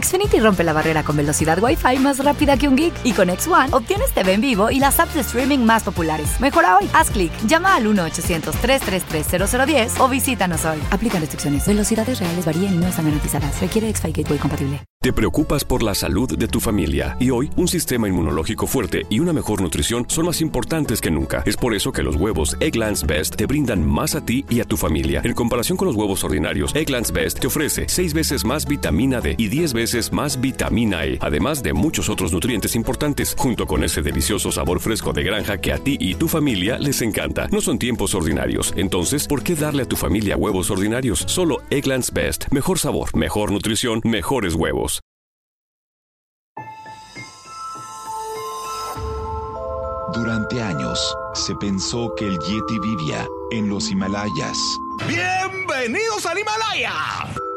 Xfinity rompe la barrera con velocidad Wi-Fi más rápida que un geek. Y con X1 obtienes TV en vivo y las apps de streaming más populares. Mejora hoy. Haz clic. Llama al 1-800-333-0010 o visítanos hoy. Aplican restricciones. Velocidades reales varían y no están garantizadas. Requiere X-Fi Gateway compatible. Te preocupas por la salud de tu familia y hoy un sistema inmunológico fuerte y una mejor nutrición son más importantes que nunca. Es por eso que los huevos Egglands Best te brindan más a ti y a tu familia. En comparación con los huevos ordinarios, Egglands Best te ofrece 6 veces más vitamina D y 10 veces más vitamina E, además de muchos otros nutrientes importantes, junto con ese delicioso sabor fresco de granja que a ti y tu familia les encanta. No son tiempos ordinarios, entonces, ¿por qué darle a tu familia huevos ordinarios? Solo Egglands Best. Mejor sabor, mejor nutrición, mejores huevos. Durante años, se pensó que el Yeti vivía en los Himalayas. ¡Bienvenidos al Himalaya!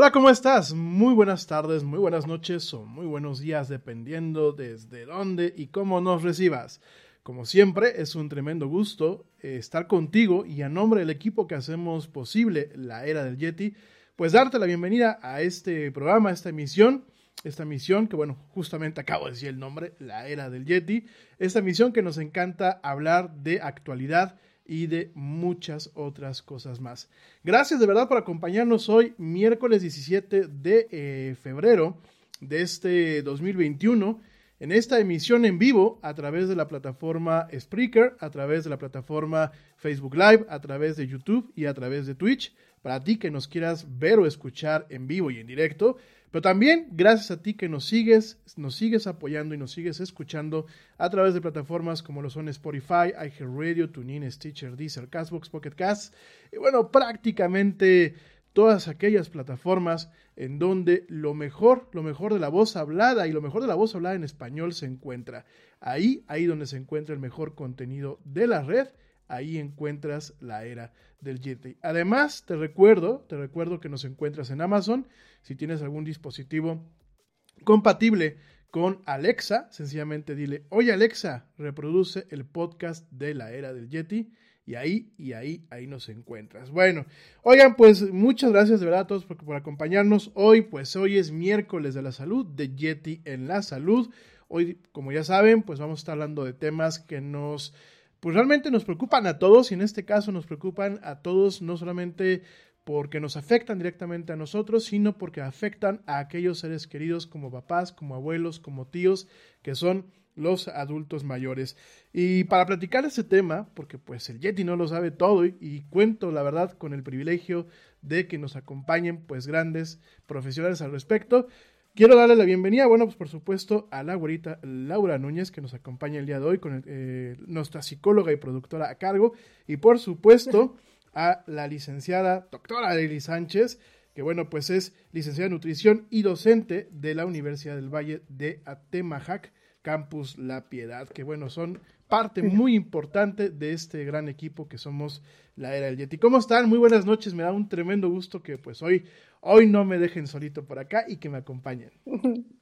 Hola, ¿cómo estás? Muy buenas tardes, muy buenas noches o muy buenos días, dependiendo desde dónde y cómo nos recibas. Como siempre, es un tremendo gusto eh, estar contigo y a nombre del equipo que hacemos posible la era del Yeti, pues darte la bienvenida a este programa, a esta emisión, esta misión que, bueno, justamente acabo de decir el nombre, la era del Yeti, esta misión que nos encanta hablar de actualidad y de muchas otras cosas más. Gracias de verdad por acompañarnos hoy, miércoles 17 de eh, febrero de este 2021, en esta emisión en vivo a través de la plataforma Spreaker, a través de la plataforma Facebook Live, a través de YouTube y a través de Twitch. Para ti que nos quieras ver o escuchar en vivo y en directo, pero también gracias a ti que nos sigues, nos sigues apoyando y nos sigues escuchando a través de plataformas como lo son Spotify, iHeartRadio, TuneIn, Stitcher, Deezer, Castbox, Pocket Cast. Y bueno, prácticamente todas aquellas plataformas en donde lo mejor, lo mejor de la voz hablada y lo mejor de la voz hablada en español se encuentra. Ahí, ahí donde se encuentra el mejor contenido de la red, ahí encuentras la era del Yeti. Además, te recuerdo, te recuerdo que nos encuentras en Amazon. Si tienes algún dispositivo compatible con Alexa, sencillamente dile, oye Alexa, reproduce el podcast de la era del Yeti. Y ahí, y ahí, ahí nos encuentras. Bueno, oigan, pues muchas gracias de verdad a todos por, por acompañarnos hoy. Pues hoy es miércoles de la salud, de Yeti en la salud. Hoy, como ya saben, pues vamos a estar hablando de temas que nos, pues realmente nos preocupan a todos y en este caso nos preocupan a todos, no solamente porque nos afectan directamente a nosotros, sino porque afectan a aquellos seres queridos como papás, como abuelos, como tíos, que son los adultos mayores. Y para platicar ese tema, porque pues el Yeti no lo sabe todo y, y, cuento la verdad con el privilegio de que nos acompañen pues grandes profesionales al respecto, quiero darle la bienvenida, bueno pues por supuesto a la güerita Laura Núñez que nos acompaña el día de hoy con el, eh, nuestra psicóloga y productora a cargo y por supuesto a la licenciada doctora Lili Sánchez que bueno, pues es licenciada en nutrición y docente de la Universidad del Valle de Atemajac, Campus La Piedad, que bueno, son parte muy importante de este gran equipo que somos la Era del Yeti. ¿Cómo están? Muy buenas noches, me da un tremendo gusto que pues hoy, hoy no me dejen solito por acá y que me acompañen.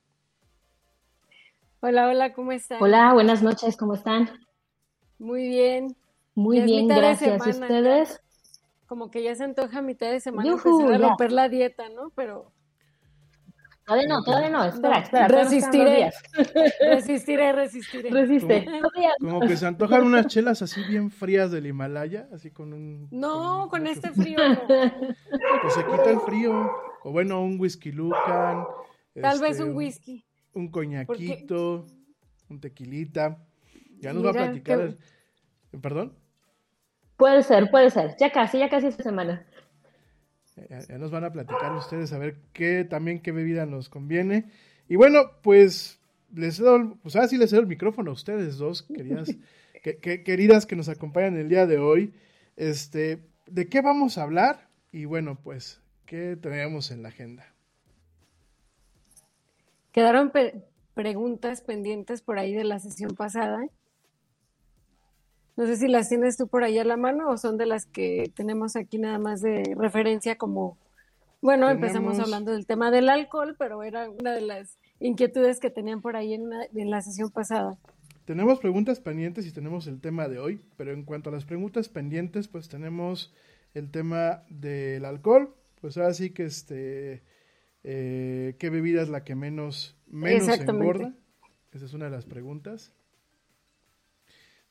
Hola, hola, ¿cómo están? Hola, buenas noches, ¿cómo están? Muy bien. Muy bien, gracias. ¿Y ustedes? Como que ya se antoja mitad de semana Yuhu, empezar a romper la dieta, ¿no? Pero Todavía no, todavía no, espera, espera. Resistiré. resistiré, resistiré. Resiste. Como que se antojan unas chelas así bien frías del Himalaya, así con un... No, con, con este frío. Pues se quita el frío. O bueno, un whisky lucan. Tal este, vez un whisky. Un coñaquito, Porque... un tequilita. Ya nos Mira, va a platicar. Que... ¿Perdón? Puede ser, puede ser. Ya casi, ya casi esta semana. Ya, nos van a platicar ustedes a ver qué también qué bebida nos conviene. Y bueno, pues les cedo, pues ahora sí les cedo el micrófono a ustedes dos, queridas, que, que, queridas que nos acompañan el día de hoy. Este, ¿de qué vamos a hablar? Y bueno, pues, ¿qué tenemos en la agenda? Quedaron pe preguntas pendientes por ahí de la sesión pasada. No sé si las tienes tú por ahí a la mano o son de las que tenemos aquí nada más de referencia como, bueno, tenemos... empezamos hablando del tema del alcohol, pero era una de las inquietudes que tenían por ahí en, una, en la sesión pasada. Tenemos preguntas pendientes y tenemos el tema de hoy, pero en cuanto a las preguntas pendientes, pues tenemos el tema del alcohol, pues ahora sí que este, eh, ¿qué bebida es la que menos, menos engorda? Esa es una de las preguntas.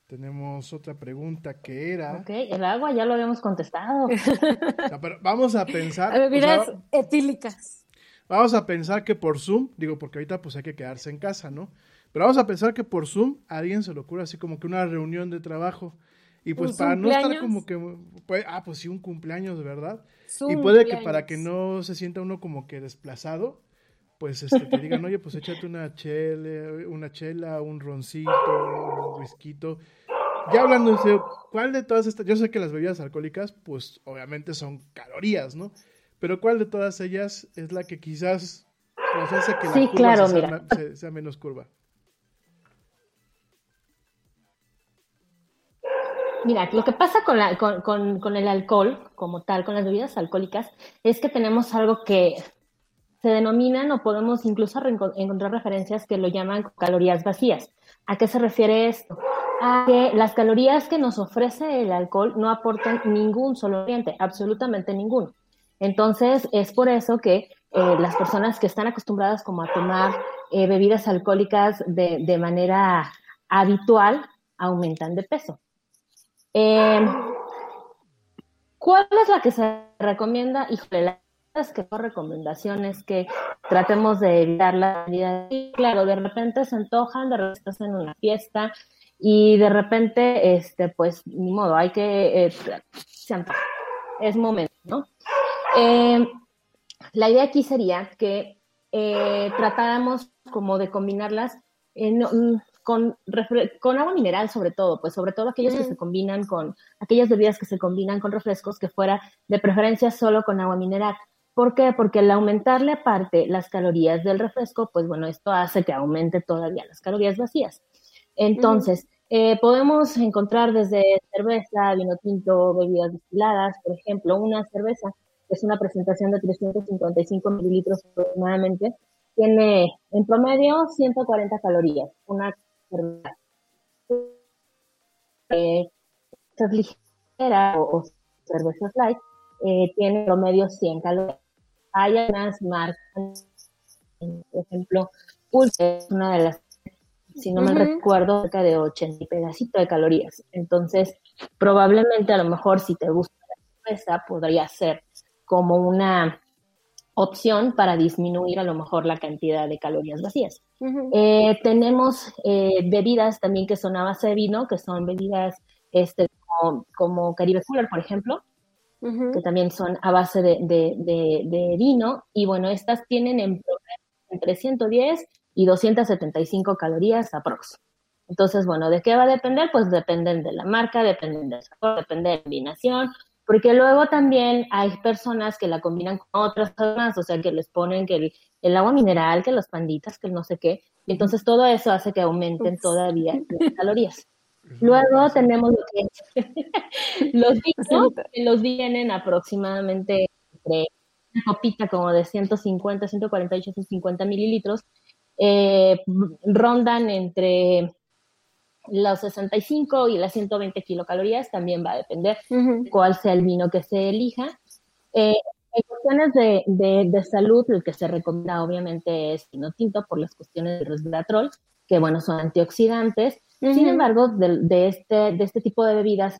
Tenemos otra pregunta que era. Ok, el agua ya lo habíamos contestado. No, pero vamos a pensar. A bebidas o sea, etílicas. Vamos a pensar que por Zoom, digo, porque ahorita pues hay que quedarse en casa, ¿no? Pero vamos a pensar que por Zoom a alguien se le ocurre así como que una reunión de trabajo. Y pues para no estar como que. Pues, ah, pues sí, un cumpleaños, ¿verdad? Zoom y puede cumpleaños. que para que no se sienta uno como que desplazado, pues este, te digan, oye, pues échate una chela, una chela, un roncito, un whisky. Ya hablando en serio, ¿cuál de todas estas? Yo sé que las bebidas alcohólicas, pues obviamente son calorías, ¿no? Pero ¿cuál de todas ellas es la que quizás pues, hace que la sí, curva claro, sea, mira. sea, sea menos curva? Mira, lo que pasa con, la, con, con, con, el alcohol, como tal, con las bebidas alcohólicas, es que tenemos algo que se denominan o podemos incluso encontrar referencias que lo llaman calorías vacías. ¿A qué se refiere esto? A que las calorías que nos ofrece el alcohol no aportan ningún solo nutriente, absolutamente ninguno. Entonces, es por eso que eh, las personas que están acostumbradas como a tomar eh, bebidas alcohólicas de, de, manera habitual aumentan de peso. Eh, ¿Cuál es la que se recomienda? Híjole, la que recomendaciones que tratemos de evitar la vida. Y claro, de repente se antojan, de repente estás en una fiesta y de repente, este, pues, ni modo, hay que, eh, se antoja. Es momento, ¿no? Eh, la idea aquí sería que eh, tratáramos como de combinarlas en, con, con agua mineral sobre todo, pues sobre todo aquellas que se combinan con, aquellas bebidas que se combinan con refrescos, que fuera de preferencia solo con agua mineral. ¿Por qué? Porque al aumentarle aparte las calorías del refresco, pues bueno, esto hace que aumente todavía las calorías vacías. Entonces, eh, podemos encontrar desde cerveza, vino tinto, bebidas destiladas, por ejemplo, una cerveza, que es una presentación de 355 mililitros aproximadamente, tiene en promedio 140 calorías, una cerveza. Eh, ligera o, cerveza light eh, tiene en promedio 100 calorías. Hay algunas marcas, por ejemplo, Pulse es una de las, si no me recuerdo, cerca de 80 pedacitos de calorías. Entonces, probablemente a lo mejor si te gusta la cerveza, podría ser como una opción para disminuir a lo mejor la cantidad de calorías vacías. Eh, tenemos eh, bebidas también que son a base de vino, que son bebidas este, como, Caribe Cooler, por ejemplo, que también son a base de, vino. Y bueno, estas tienen en entre 110 y 275 calorías aprox. Entonces, bueno, ¿de qué va a depender? Pues dependen de la marca, dependen del sabor, depende de la combinación, porque luego también hay personas que la combinan con otras cosas, o sea, que les ponen que el, agua mineral, que los panditas, que no sé qué, y entonces todo eso hace que aumenten todavía las calorías. Luego tenemos lo que los vinos, que los vienen aproximadamente entre una copita como de 150, 148, 150 mililitros, eh, rondan entre los 65 y las 120 kilocalorías también va a depender cuál sea el vino que se elija. Eh, en cuestiones de, de, salud, el que se recomienda obviamente es vino tinto por las cuestiones del resveratrol, que bueno, son antioxidantes. Sin embargo, de, este, de este tipo de bebidas,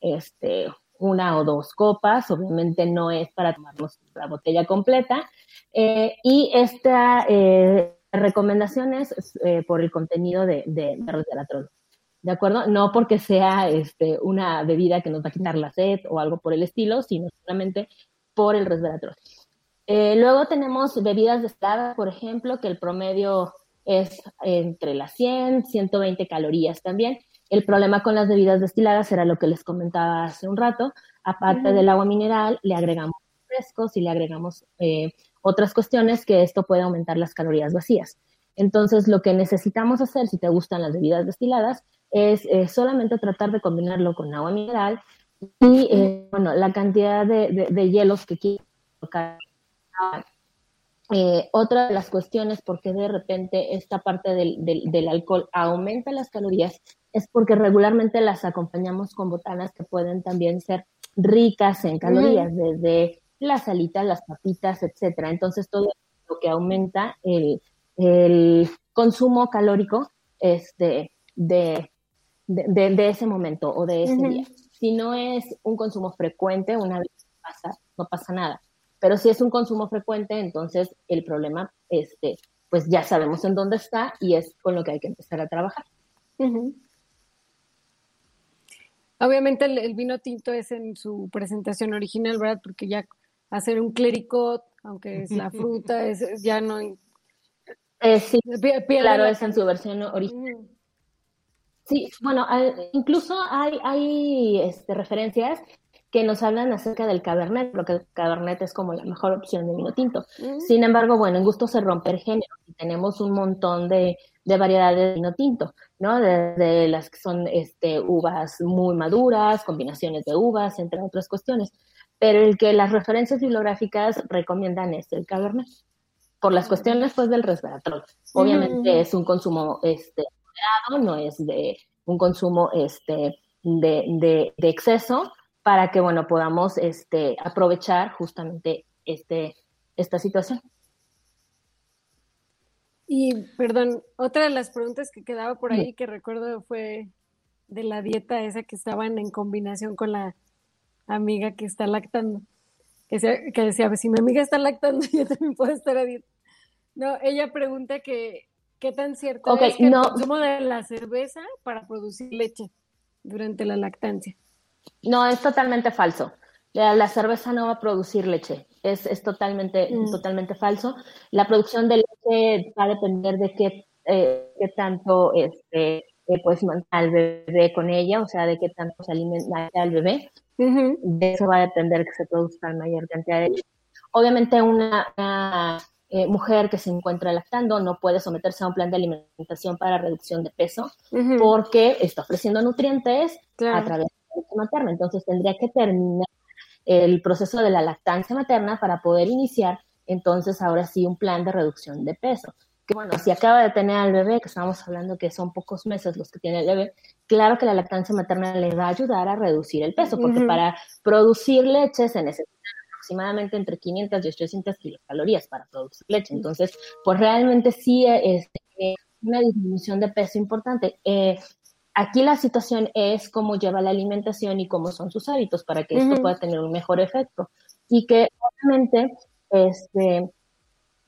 este, una o dos copas, obviamente no es para tomarnos la botella completa. Eh, y esta eh, recomendaciones eh, por el contenido de, de, resveratrol. ¿De acuerdo? No porque sea este, una bebida que nos va a quitar la sed o algo por el estilo, sino solamente por el resveratrol. Luego tenemos bebidas destiladas, por ejemplo, que el promedio es entre las 100, 120 calorías también. El problema con las bebidas destiladas era lo que les comentaba hace un rato. Aparte del agua mineral, le agregamos frescos y le agregamos eh, otras cuestiones que esto puede aumentar las calorías vacías. Entonces, lo que necesitamos hacer, si te gustan las bebidas destiladas, es eh, solamente tratar de combinarlo con agua mineral y, eh, bueno, la cantidad de, hielos que quieras colocar. Eh, otra de las cuestiones por qué de repente esta parte del, del, alcohol aumenta las calorías es porque regularmente las acompañamos con botanas que pueden también ser ricas en calorías, desde las alitas, las papitas, etcétera. Entonces, todo lo que aumenta el, consumo calórico este, de, de, ese momento o de ese día. Si no es un consumo frecuente, una vez pasa, no pasa nada. Pero si es un consumo frecuente, entonces el problema, este, pues ya sabemos en dónde está y es con lo que hay que empezar a trabajar. Obviamente el, el, vino tinto es en su presentación original, ¿verdad? Porque ya hacer un clericot, aunque es la fruta, es, ya no... Eh, sí, claro, es en su versión original. Sí, bueno, incluso hay, hay este, referencias que nos hablan acerca del Cabernet, porque el Cabernet es como la mejor opción de vino tinto. Sin embargo, bueno, en gusto se romper género y tenemos un montón de, de variedades de vino tinto, ¿no? Desde las que son este, uvas muy maduras, combinaciones de uvas, entre otras cuestiones pero el que las referencias bibliográficas recomiendan es el Cabernet, por las cuestiones pues del resveratrol. Obviamente mm. es un consumo este, moderado, no es de un consumo este, de, de, exceso, para que bueno podamos este, aprovechar justamente este, esta situación. Y perdón, otra de las preguntas que quedaba por ahí que recuerdo fue de la dieta esa que estaban en combinación con la amiga que está lactando, que, decía, si mi amiga está lactando, yo también puedo estar a dieta. No, ella pregunta que qué tan cierto es que el consumo de la cerveza para producir leche durante la lactancia. No, es totalmente falso. La, cerveza no va a producir leche. Es, totalmente, mm. totalmente falso. La producción de leche va a depender de qué eh, qué tanto este, eh, pues al bebé con ella, o sea, de qué tanto se alimenta al bebé. De eso va a depender que se produzca mayor cantidad de Obviamente una, eh, mujer que se encuentra lactando no puede someterse a un plan de alimentación para reducción de peso porque está ofreciendo nutrientes a través de la leche materna. Entonces tendría que terminar el proceso de la lactancia materna para poder iniciar entonces ahora sí un plan de reducción de peso bueno, si acaba de tener al bebé, que estamos hablando que son pocos meses los que tiene el bebé, claro que la lactancia materna le va a ayudar a reducir el peso, porque para producir leche se necesitan aproximadamente entre 500 y 800 kilocalorías para producir leche. Entonces, pues realmente sí es una disminución de peso importante. Eh, aquí la situación es cómo lleva la alimentación y cómo son sus hábitos para que esto pueda tener un mejor efecto. Y que obviamente este,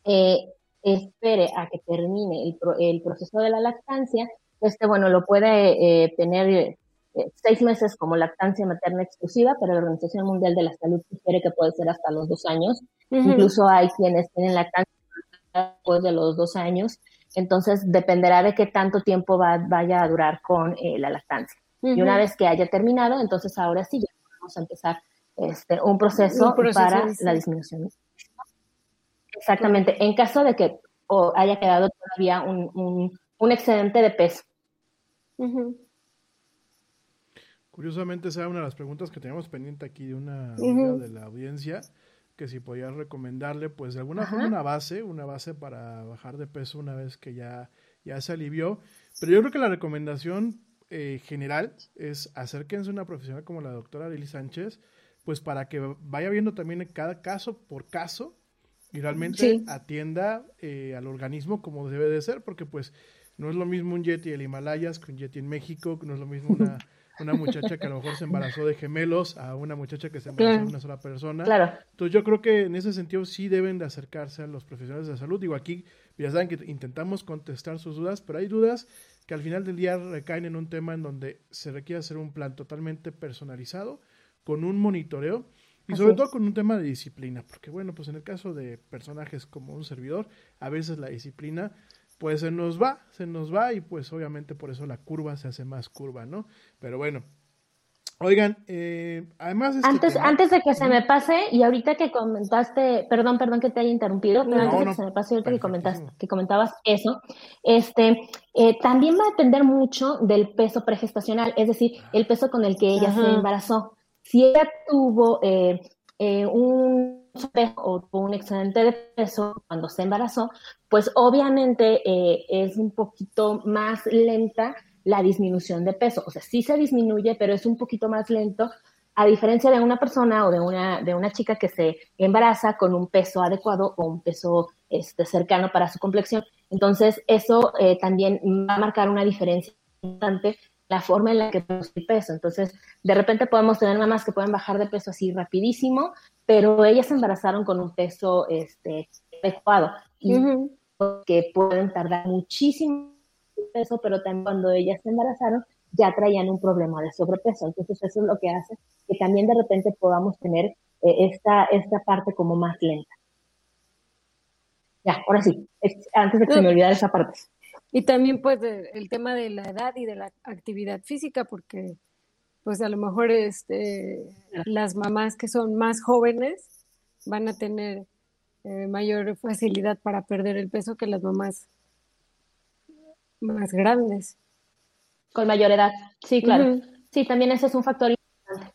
eh, espere a que termine el, el proceso de la lactancia, este, bueno, lo puede eh, tener eh, seis meses como lactancia materna exclusiva, pero la Organización Mundial de la Salud sugiere que puede ser hasta los dos años. Incluso hay quienes tienen lactancia después de los dos años. Entonces, dependerá de qué tanto tiempo va, vaya a durar con eh, la lactancia. Y una vez que haya terminado, entonces ahora sí, ya vamos a empezar este, un, proceso para la disminución Exactamente, en caso de que haya quedado todavía un, excedente de peso. Curiosamente, esa era una de las preguntas que teníamos pendiente aquí de una de la audiencia, que si podías recomendarle, pues de alguna forma una base, una base para bajar de peso una vez que ya, ya se alivió. Pero yo creo que la recomendación eh, general es acérquense a una profesional como la doctora Lili Sánchez, pues para que vaya viendo también cada caso por caso y realmente atienda eh, al organismo como debe de ser, porque pues no es lo mismo un Yeti del Himalayas que un Yeti en México, no es lo mismo una, una muchacha que a lo mejor se embarazó de gemelos a una muchacha que se embarazó de una sola persona. Claro. Entonces yo creo que en ese sentido sí deben de acercarse a los profesionales de salud. Digo, aquí ya saben que intentamos contestar sus dudas, pero hay dudas que al final del día recaen en un tema en donde se requiere hacer un plan totalmente personalizado, con un monitoreo y sobre todo con un tema de disciplina, porque bueno, pues en el caso de personajes como un servidor, a veces la disciplina pues se nos va, se nos va y pues obviamente por eso la curva se hace más curva, ¿no? Pero bueno, Oigan, eh, además... Este antes, antes de que se me pase, y ahorita que comentaste, perdón, perdón que te haya interrumpido, pero antes de que se me pase, ahorita que, comentaste, que comentabas eso, este, eh, también va a depender mucho del peso pregestacional, es decir, el peso con el que ella se embarazó. Si ella tuvo eh, eh, un o un excedente de peso cuando se embarazó, pues obviamente eh, es un poquito más lenta la disminución de peso. O sea, sí se disminuye, pero es un poquito más lento, a diferencia de una persona o de una, de una chica que se embaraza con un peso adecuado o un peso este, cercano para su complexión. Entonces, eso también va a marcar una diferencia importante la forma en la que el peso. Entonces, de repente podemos tener mamás que pueden bajar de peso así rapidísimo, pero ellas se embarazaron con un peso este, adecuado y que pueden tardar muchísimo peso, pero también cuando ellas se embarazaron ya traían un problema de sobrepeso. Entonces, eso es lo que hace que también de repente podamos tener eh, esta, esta parte como más lenta. Ya, ahora sí, antes de que se me olvidara esa parte. Y también pues el tema de la edad y de la actividad física, porque pues a lo mejor este, las mamás que son más jóvenes van a tener eh, mayor facilidad para perder el peso que las mamás más grandes. Con mayor edad, sí, claro. Sí, también ese es un factor importante.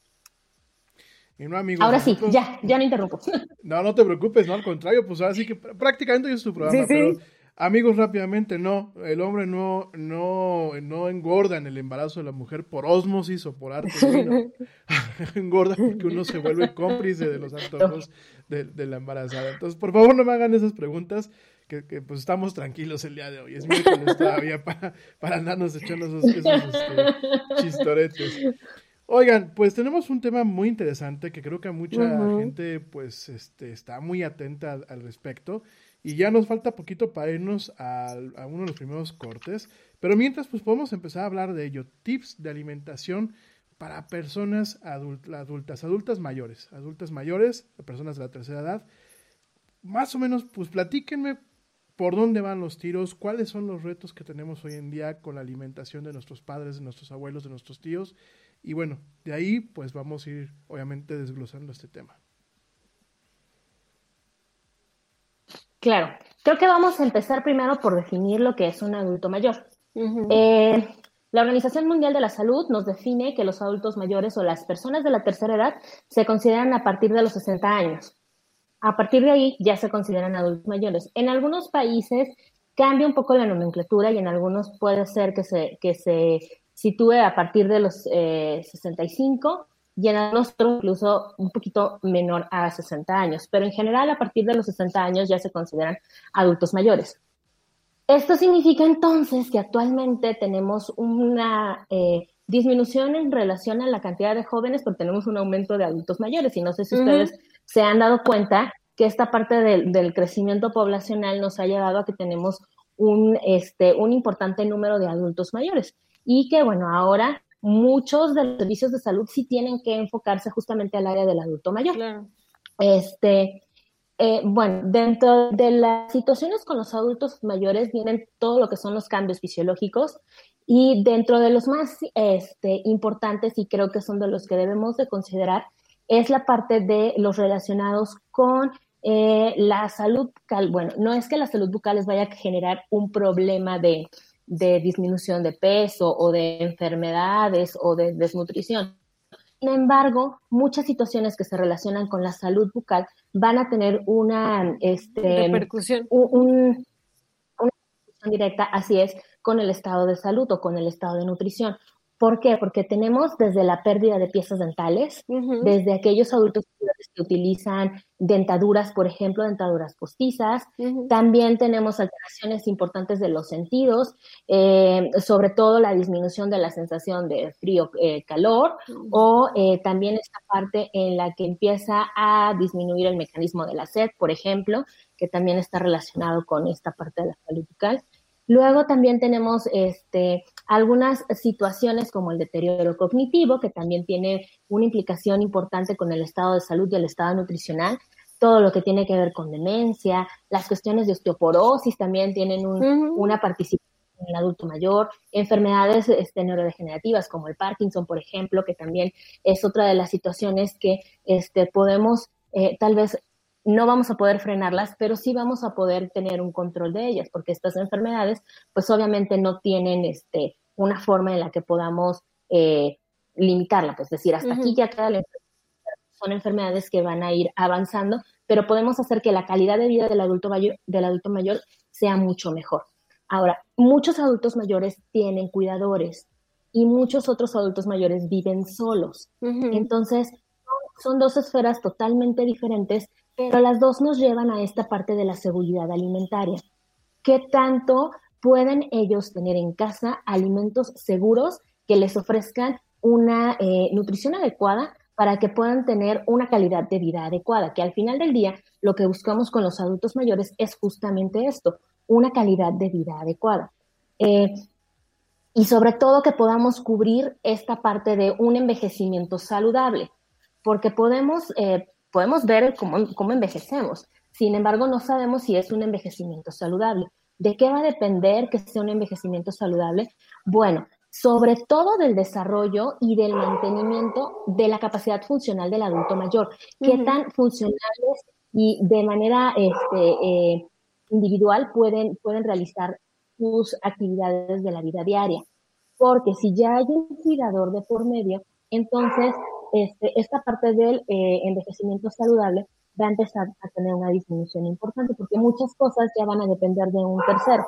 ahora sí, ya, ya no interrumpo. No, no te preocupes, no, al contrario, pues ahora sí que prácticamente es tu programa, pero Amigos, rápidamente, no, el hombre no, no, no engorda en el embarazo de la mujer por osmosis o por arte, engorda porque uno se vuelve cómplice de los antojos de, la embarazada. Entonces, por favor, no me hagan esas preguntas, que, pues estamos tranquilos el día de hoy. Es miércoles todavía para, para andarnos echando esos, este, chistoretes. Oigan, pues tenemos un tema muy interesante que creo que a mucha gente pues este, está muy atenta al respecto y ya nos falta poquito para irnos a, uno de los primeros cortes. Pero mientras, pues podemos empezar a hablar de ello. Tips de alimentación para personas adultas, adultas mayores, adultas mayores, personas de la tercera edad. Más o menos, pues platíquenme por dónde van los tiros, cuáles son los retos que tenemos hoy en día con la alimentación de nuestros padres, de nuestros abuelos, de nuestros tíos. Y bueno, de ahí pues vamos a ir obviamente desglosando este tema. Claro, creo que vamos a empezar primero por definir lo que es un adulto mayor. eh, la Organización Mundial de la Salud nos define que los adultos mayores o las personas de la tercera edad se consideran a partir de los 60 años. A partir de ahí ya se consideran adultos mayores. En algunos países cambia un poco la nomenclatura y en algunos puede ser que se, que se sitúe a partir de los eh, 65 y en algunos incluso un poquito menor a 60 años. Pero en general a partir de los 60 años ya se consideran adultos mayores. Esto significa entonces que actualmente tenemos una eh, disminución en relación a la cantidad de jóvenes, pero tenemos un aumento de adultos mayores. Y no sé si ustedes se han dado cuenta que esta parte del, del crecimiento poblacional nos ha llevado a que tenemos un, este, un importante número de adultos mayores. Y que, bueno, ahora muchos de los servicios de salud sí tienen que enfocarse justamente al área del adulto mayor. Claro. Este, eh, bueno, dentro de las situaciones con los adultos mayores vienen todo lo que son los cambios fisiológicos y dentro de los más este, importantes y creo que son de los que debemos de considerar es la parte de los relacionados con eh, la salud bucal. Bueno, no es que la salud bucal les vaya a generar un problema de, de disminución de peso o de enfermedades o de desnutrición. Sin embargo, muchas situaciones que se relacionan con la salud bucal van a tener una este, repercusión. Un, un, una repercusión directa, así es, con el estado de salud o con el estado de nutrición. ¿Por qué? Porque tenemos desde la pérdida de piezas dentales, uh -huh. desde aquellos adultos que utilizan dentaduras, por ejemplo, dentaduras postizas. Uh -huh. También tenemos alteraciones importantes de los sentidos, eh, sobre todo la disminución de la sensación de frío-calor, eh, uh -huh. o eh, también esta parte en la que empieza a disminuir el mecanismo de la sed, por ejemplo, que también está relacionado con esta parte de la salud bucal. Luego también tenemos este, algunas situaciones como el deterioro cognitivo, que también tiene una implicación importante con el estado de salud y el estado nutricional. Todo lo que tiene que ver con demencia, las cuestiones de osteoporosis también tienen un, uh -huh. una participación en el adulto mayor, enfermedades este, neurodegenerativas como el Parkinson, por ejemplo, que también es otra de las situaciones que este, podemos eh, tal vez no vamos a poder frenarlas, pero sí vamos a poder tener un control de ellas, porque estas enfermedades, pues obviamente no tienen este, una forma en la que podamos eh, limitarla, pues decir, hasta uh -huh. aquí ya queda la enfermedad. Son enfermedades que van a ir avanzando, pero podemos hacer que la calidad de vida del adulto mayor, del adulto mayor sea mucho mejor. Ahora, muchos adultos mayores tienen cuidadores y muchos otros adultos mayores viven solos. Uh -huh. Entonces, son dos esferas totalmente diferentes pero las dos nos llevan a esta parte de la seguridad alimentaria. ¿Qué tanto pueden ellos tener en casa alimentos seguros que les ofrezcan una eh, nutrición adecuada para que puedan tener una calidad de vida adecuada? Que al final del día lo que buscamos con los adultos mayores es justamente esto, una calidad de vida adecuada. Eh, y sobre todo que podamos cubrir esta parte de un envejecimiento saludable, porque podemos... Eh, podemos ver cómo, cómo, envejecemos. Sin embargo, no sabemos si es un envejecimiento saludable. ¿De qué va a depender que sea un envejecimiento saludable? Bueno, sobre todo del desarrollo y del mantenimiento de la capacidad funcional del adulto mayor. ¿Qué uh -huh. tan funcionales y de manera este, eh, individual pueden, pueden realizar sus actividades de la vida diaria? Porque si ya hay un cuidador de por medio, entonces este, esta parte del eh, envejecimiento saludable va a empezar a tener una disminución importante porque muchas cosas ya van a depender de un tercero.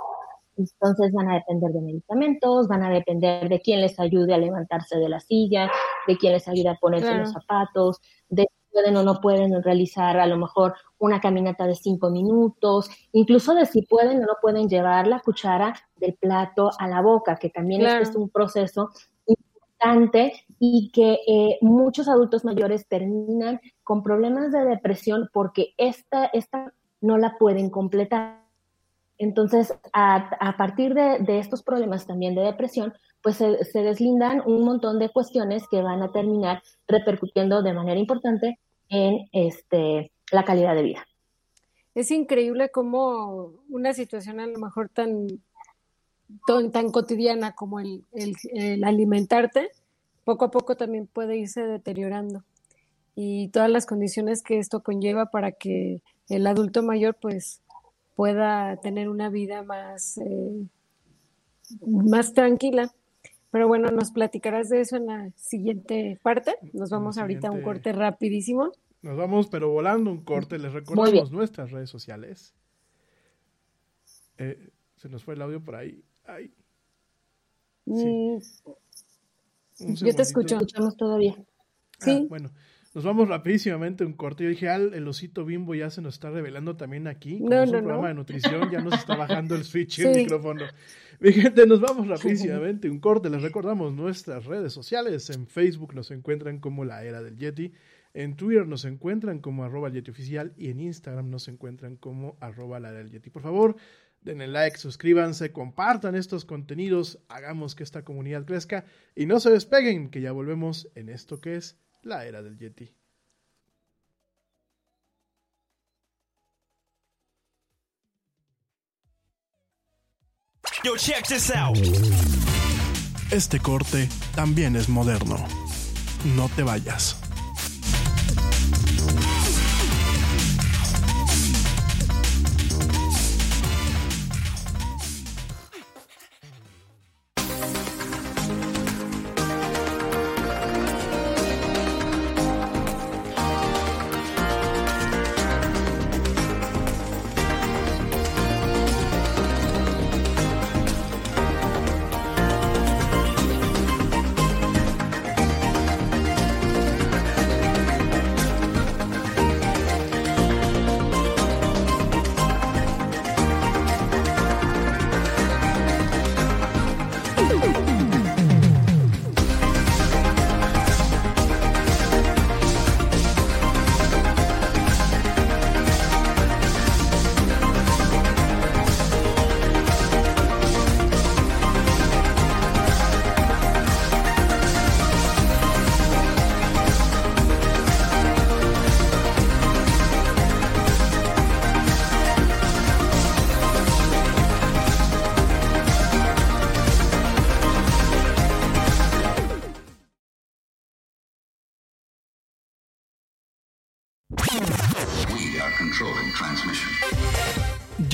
Entonces van a depender de medicamentos, van a depender de quién les ayude a levantarse de la silla, de quién les ayude a ponerse claro. los zapatos, de si pueden o no pueden realizar a lo mejor una caminata de cinco minutos, incluso de si pueden o no pueden llevar la cuchara del plato a la boca, que también claro. este es un proceso y que eh, muchos adultos mayores terminan con problemas de depresión porque esta, esta no la pueden completar. Entonces, a, partir de, de, estos problemas también de depresión, pues se, se, deslindan un montón de cuestiones que van a terminar repercutiendo de manera importante en este, la calidad de vida. es increíble cómo una situación a lo mejor tan, tan, tan cotidiana como el, el, el alimentarte, poco a poco también puede irse deteriorando. Y todas las condiciones que esto conlleva para que el adulto mayor pues pueda tener una vida más, eh, más tranquila. Pero bueno, nos platicarás de eso en la siguiente parte. Nos vamos ahorita a un corte rapidísimo. Nos vamos, pero volando un corte. Les recordamos nuestras redes sociales. Eh, se nos fue el audio por ahí. Ay. Mm, yo te escucho. Escuchamos todavía. Sí. Ah, bueno, nos vamos rapidísimamente un corte. Yo dije, Al, el osito bimbo ya se nos está revelando también aquí. Como No, es un no, programa no. de nutrición, ya nos está bajando el switch y Sí. el micrófono. Mi gente, nos vamos rapidísimamente un corte. Les recordamos nuestras redes sociales. En Facebook nos encuentran como La Era del Yeti. En Twitter nos encuentran como arroba Yeti Oficial. Y en Instagram nos encuentran como arroba La Era del Yeti. Por favor, denle like, suscríbanse, compartan estos contenidos. Hagamos que esta comunidad crezca. Y no se despeguen, que ya volvemos en esto que es La Era del Yeti. Yo, check this out. Este corte también es moderno. No te vayas.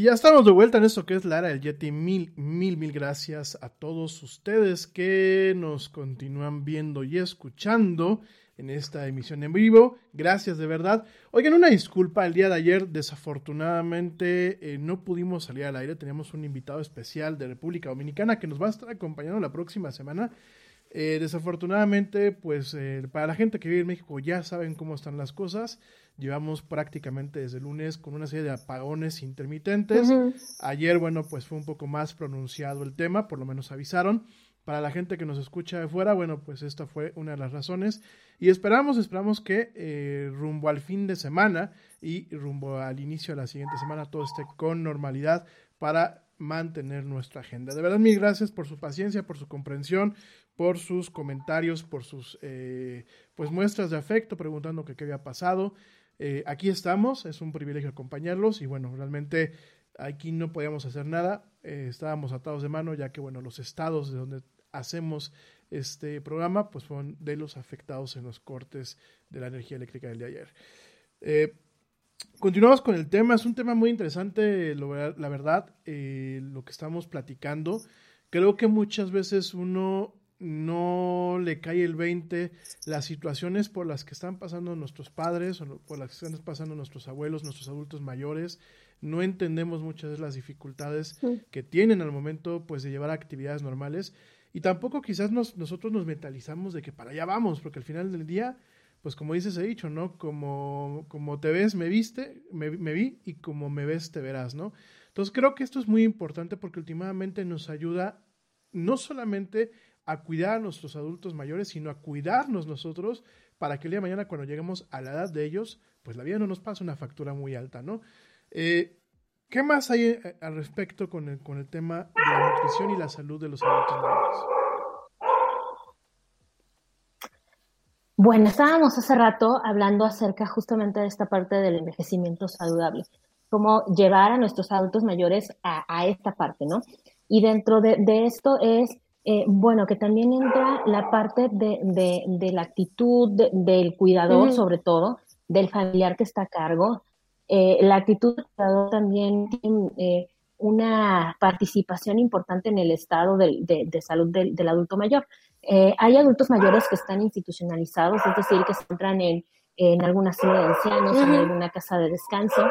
Y ya estamos de vuelta en esto que es la era del Yeti. Mil, mil, mil gracias a todos ustedes que nos continúan viendo y escuchando en esta emisión en vivo. Gracias de verdad. Oigan, una disculpa, el día de ayer desafortunadamente eh, no pudimos salir al aire. Teníamos un invitado especial de República Dominicana que nos va a estar acompañando la próxima semana. Eh, desafortunadamente, pues eh, para la gente que vive en México ya saben cómo están las cosas. Llevamos prácticamente desde el lunes con una serie de apagones intermitentes. Ayer, bueno, pues fue un poco más pronunciado el tema, por lo menos avisaron. Para la gente que nos escucha de fuera, bueno, pues esta fue una de las razones. Y esperamos, esperamos que eh, rumbo al fin de semana y rumbo al inicio de la siguiente semana todo esté con normalidad para mantener nuestra agenda. De verdad, mil gracias por su paciencia, por su comprensión, por sus comentarios, por sus eh, pues muestras de afecto, preguntando qué había pasado. Eh, aquí estamos, es un privilegio acompañarlos y bueno, realmente aquí no podíamos hacer nada, eh, estábamos atados de mano ya que bueno, los estados de donde hacemos este programa pues fueron de los afectados en los cortes de la energía eléctrica del de ayer. Continuamos con el tema, es un tema muy interesante, la verdad, lo que estamos platicando. Creo que muchas veces uno no le cae el 20 las situaciones por las que están pasando nuestros padres o por las que están pasando nuestros abuelos, nuestros adultos mayores. No entendemos muchas veces las dificultades Sí. que tienen al momento pues de llevar actividades normales y tampoco quizás nos- nosotros nos mentalizamos de que para allá vamos, porque al final del día pues como dices he dicho, ¿no? Como, como te ves, me viste, me, me vi y como me ves, te verás, ¿no? Entonces creo que esto es muy importante porque últimamente nos ayuda no solamente a cuidar a nuestros adultos mayores, sino a cuidarnos nosotros para que el día de mañana cuando lleguemos a la edad de ellos, pues la vida no nos pase una factura muy alta, ¿no? Eh, ¿Qué más hay eh, al respecto con el, con el tema de la nutrición y la salud de los adultos mayores? Bueno, estábamos hace rato hablando acerca justamente de esta parte del envejecimiento saludable, cómo llevar a nuestros adultos mayores a, a esta parte, ¿no? Y dentro de, de esto es, eh, bueno, que también entra la parte de, de, de la actitud del cuidador, uh -huh. sobre todo, del familiar que está a cargo. Eh, la actitud del cuidador también tiene eh, una participación importante en el estado de, de salud del, del adulto mayor. Eh, hay adultos mayores que están institucionalizados, es decir, que se encuentran en, en alguna sede de ancianos, uh -huh. en alguna casa de descanso,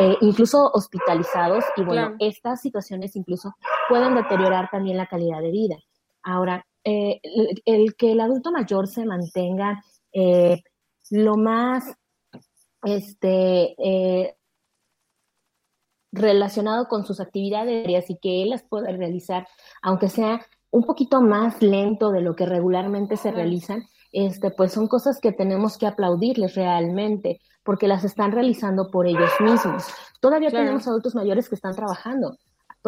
eh, incluso hospitalizados, y bueno, claro. estas situaciones incluso pueden deteriorar también la calidad de vida. Ahora, eh, el, el, que el adulto mayor se mantenga eh, lo más este, eh, relacionado con sus actividades y que él las pueda realizar, aunque sea un poquito más lento de lo que regularmente se realizan, este, pues son cosas que tenemos que aplaudirles realmente, porque las están realizando por ellos mismos. Todavía claro. tenemos adultos mayores que están trabajando,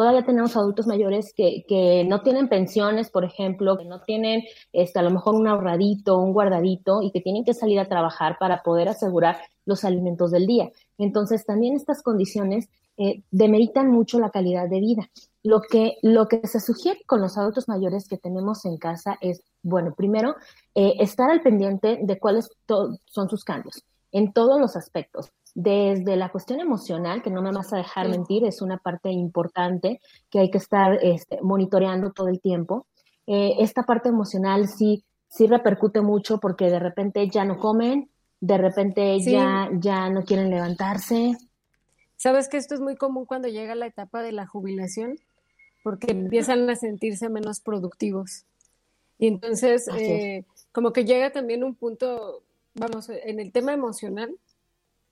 todavía tenemos adultos mayores que, no tienen pensiones, por ejemplo, que no tienen este, a lo mejor un ahorradito, un guardadito y que tienen que salir a trabajar para poder asegurar los alimentos del día. Entonces, también estas condiciones eh, demeritan mucho la calidad de vida. Lo que, lo que se sugiere con los adultos mayores que tenemos en casa es, bueno, primero, eh, estar al pendiente de cuáles son sus cambios en todos los aspectos. Desde la cuestión emocional, que no me vas a dejar mentir, es una parte importante que hay que estar este, monitoreando todo el tiempo. Eh, esta parte emocional sí, sí repercute mucho porque de repente ya no comen, de repente sí. ya, ya no quieren levantarse. Sabes que esto es muy común cuando llega la etapa de la jubilación, porque empiezan a sentirse menos productivos. Y entonces, eh, como que llega también un punto, vamos, en el tema emocional,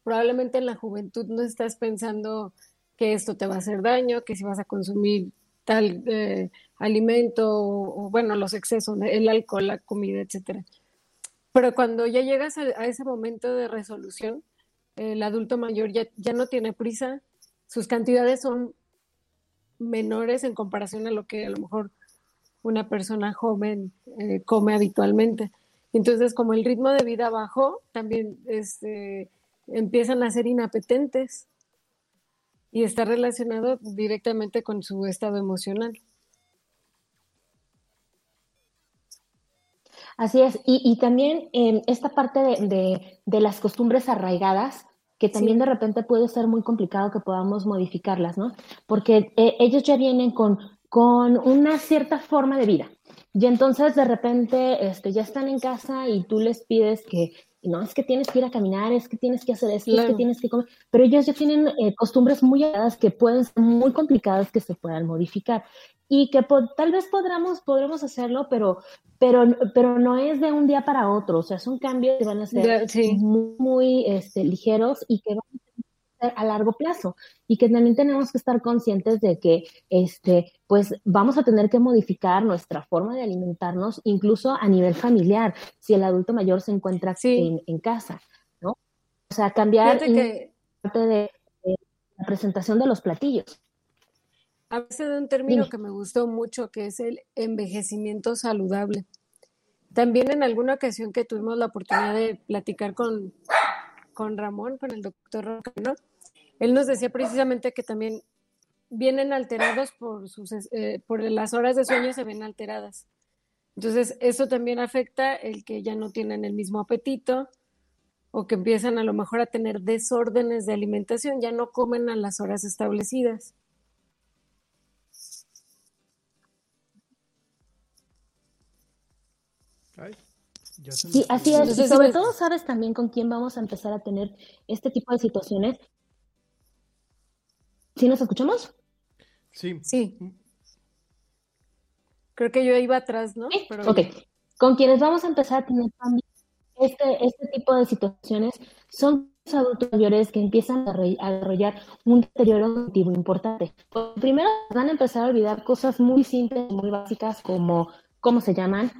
probablemente en la juventud no estás pensando que esto te va a hacer daño, que si vas a consumir tal eh, alimento o, bueno, los excesos, el alcohol, la comida, etcétera. Pero cuando ya llegas a, ese momento de resolución, el adulto mayor ya, ya no tiene prisa, sus cantidades son menores en comparación a lo que a lo mejor una persona joven eh, come habitualmente. Entonces, como el ritmo de vida bajó, también este, empiezan a ser inapetentes y está relacionado directamente con su estado emocional. Así es, y, y también eh, esta parte de, de, de, las costumbres arraigadas, que también sí. de repente puede ser muy complicado que podamos modificarlas, ¿no? Porque eh, ellos ya vienen con, con una cierta forma de vida. Y entonces de repente este, ya están en casa y tú les pides que, no, es que tienes que ir a caminar, es que tienes que hacer esto, claro. es que tienes que comer, pero ellos ya tienen eh, costumbres muy aladas que pueden ser muy complicadas que se puedan modificar y que tal vez podamos, podremos hacerlo, pero, pero, pero no es de un día para otro, o sea, son cambios que van a ser sí. muy, muy este, ligeros y que van a a largo plazo y que también tenemos que estar conscientes de que este pues vamos a tener que modificar nuestra forma de alimentarnos incluso a nivel familiar si el adulto mayor se encuentra sí. en, en, casa no o sea cambiar que... parte de, de, la presentación de los platillos a veces de un término sí. que me gustó mucho que es el envejecimiento saludable también en alguna ocasión que tuvimos la oportunidad de platicar con con Ramón, con el doctor Roca, ¿no? Él nos decía precisamente que también vienen alterados por, sus, eh, por las horas de sueño se ven alteradas. Entonces, eso también afecta el que ya no tienen el mismo apetito o que empiezan a lo mejor a tener desórdenes de alimentación, ya no comen a las horas establecidas. Ay, sí, así es. Y sobre todo sabes también con quién vamos a empezar a tener este tipo de situaciones ¿Sí nos escuchamos? Sí. Sí. Creo que yo iba atrás, ¿no? Pero... Ok. Con quienes vamos a empezar a tener también este, este tipo de situaciones son los adultos mayores que empiezan a, desarrollar un deterioro cognitivo importante. Pues, primero van a empezar a olvidar cosas muy simples, muy básicas como cómo se llaman,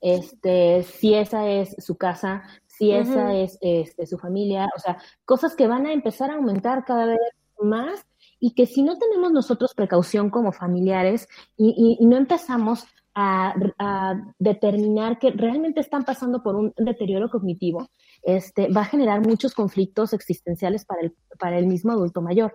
este, si esa es su casa, si esa es este, su familia, o sea, cosas que van a empezar a aumentar cada vez más y que si no tenemos nosotros precaución como familiares y, no empezamos a, determinar que realmente están pasando por un deterioro cognitivo, este, va a generar muchos conflictos existenciales para el, para el mismo adulto mayor,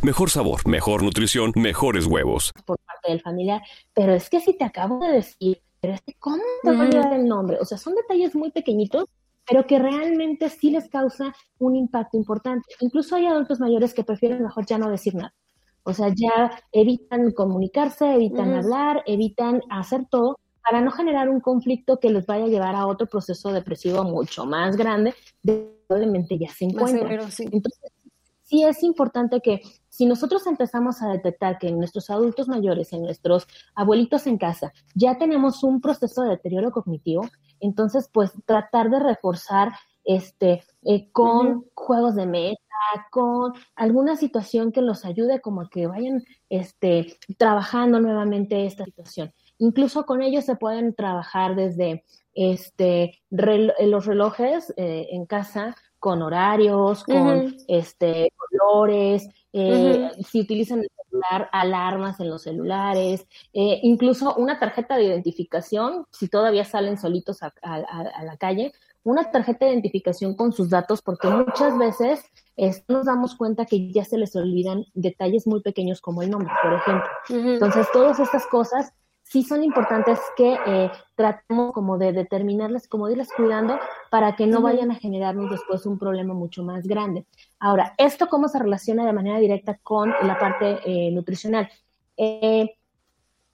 Mejor sabor, mejor nutrición, mejores huevos. Por parte del familiar, pero es que si te acabo de decir, pero es que ¿cómo te voy a dar el nombre? O sea, son detalles muy pequeñitos, pero que realmente sí les causa un impacto importante. Incluso hay adultos mayores que prefieren mejor ya no decir nada. O sea, ya evitan comunicarse, evitan hablar, evitan hacer todo para no generar un conflicto que les vaya a llevar a otro proceso depresivo mucho más grande, probablemente ya se encuentran. Entonces, sí es importante que si nosotros empezamos a detectar que en nuestros adultos mayores, en nuestros abuelitos en casa, ya tenemos un proceso de deterioro cognitivo, entonces pues tratar de reforzar este eh, con juegos de meta, con alguna situación que los ayude como que vayan este trabajando nuevamente esta situación. Incluso con ellos se pueden trabajar desde este, los relojes eh, en casa con horarios, con este, colores, eh, si utilizan el celular, alarmas en los celulares, eh, incluso una tarjeta de identificación, si todavía salen solitos a, la calle, una tarjeta de identificación con sus datos, porque muchas veces nos damos cuenta que ya se les olvidan detalles muy pequeños como el nombre, por ejemplo. Entonces, todas estas cosas sí son importantes que eh, tratemos como de determinarlas, como de irlas cuidando para que no vayan a generarnos después un problema mucho más grande. Ahora, ¿esto cómo se relaciona de manera directa con la parte eh, nutricional? Eh,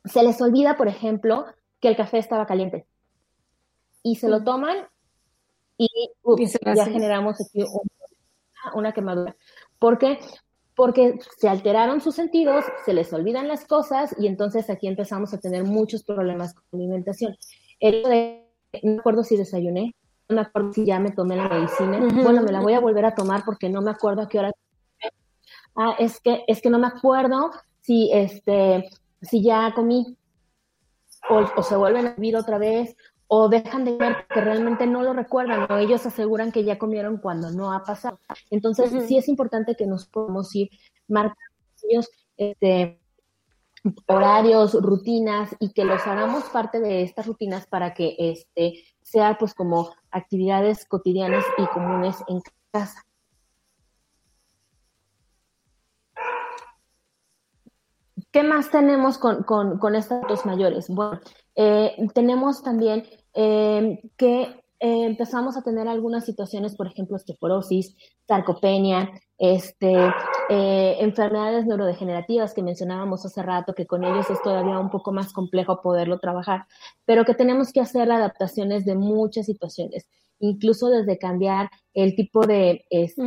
se les olvida, por ejemplo, que el café estaba caliente y se lo toman y, ya generamos aquí una quemadura. ¿Por qué? Porque se alteraron sus sentidos, se les olvidan las cosas y entonces aquí empezamos a tener muchos problemas con alimentación. El de, no me acuerdo si desayuné, no me acuerdo si ya me tomé la medicina, bueno, me la voy a volver a tomar porque no me acuerdo a qué hora. Ah, es que, es que no me acuerdo si, este, si ya comí o, o se vuelven a vivir otra vez o dejan de ver que realmente no lo recuerdan o ellos aseguran que ya comieron cuando no ha pasado. Entonces, sí es importante que nos podamos ir marcando este, horarios, rutinas y que los hagamos parte de estas rutinas para que este, sea pues como actividades cotidianas y comunes en casa. ¿Qué más tenemos con, con, con estos mayores? Bueno, eh, tenemos también eh, que eh, empezamos a tener algunas situaciones, por ejemplo, osteoporosis, sarcopenia, este, enfermedades neurodegenerativas que mencionábamos hace rato, que con ellos es todavía un poco más complejo poderlo trabajar, pero que tenemos que hacer adaptaciones de muchas situaciones, incluso desde cambiar el tipo de, este,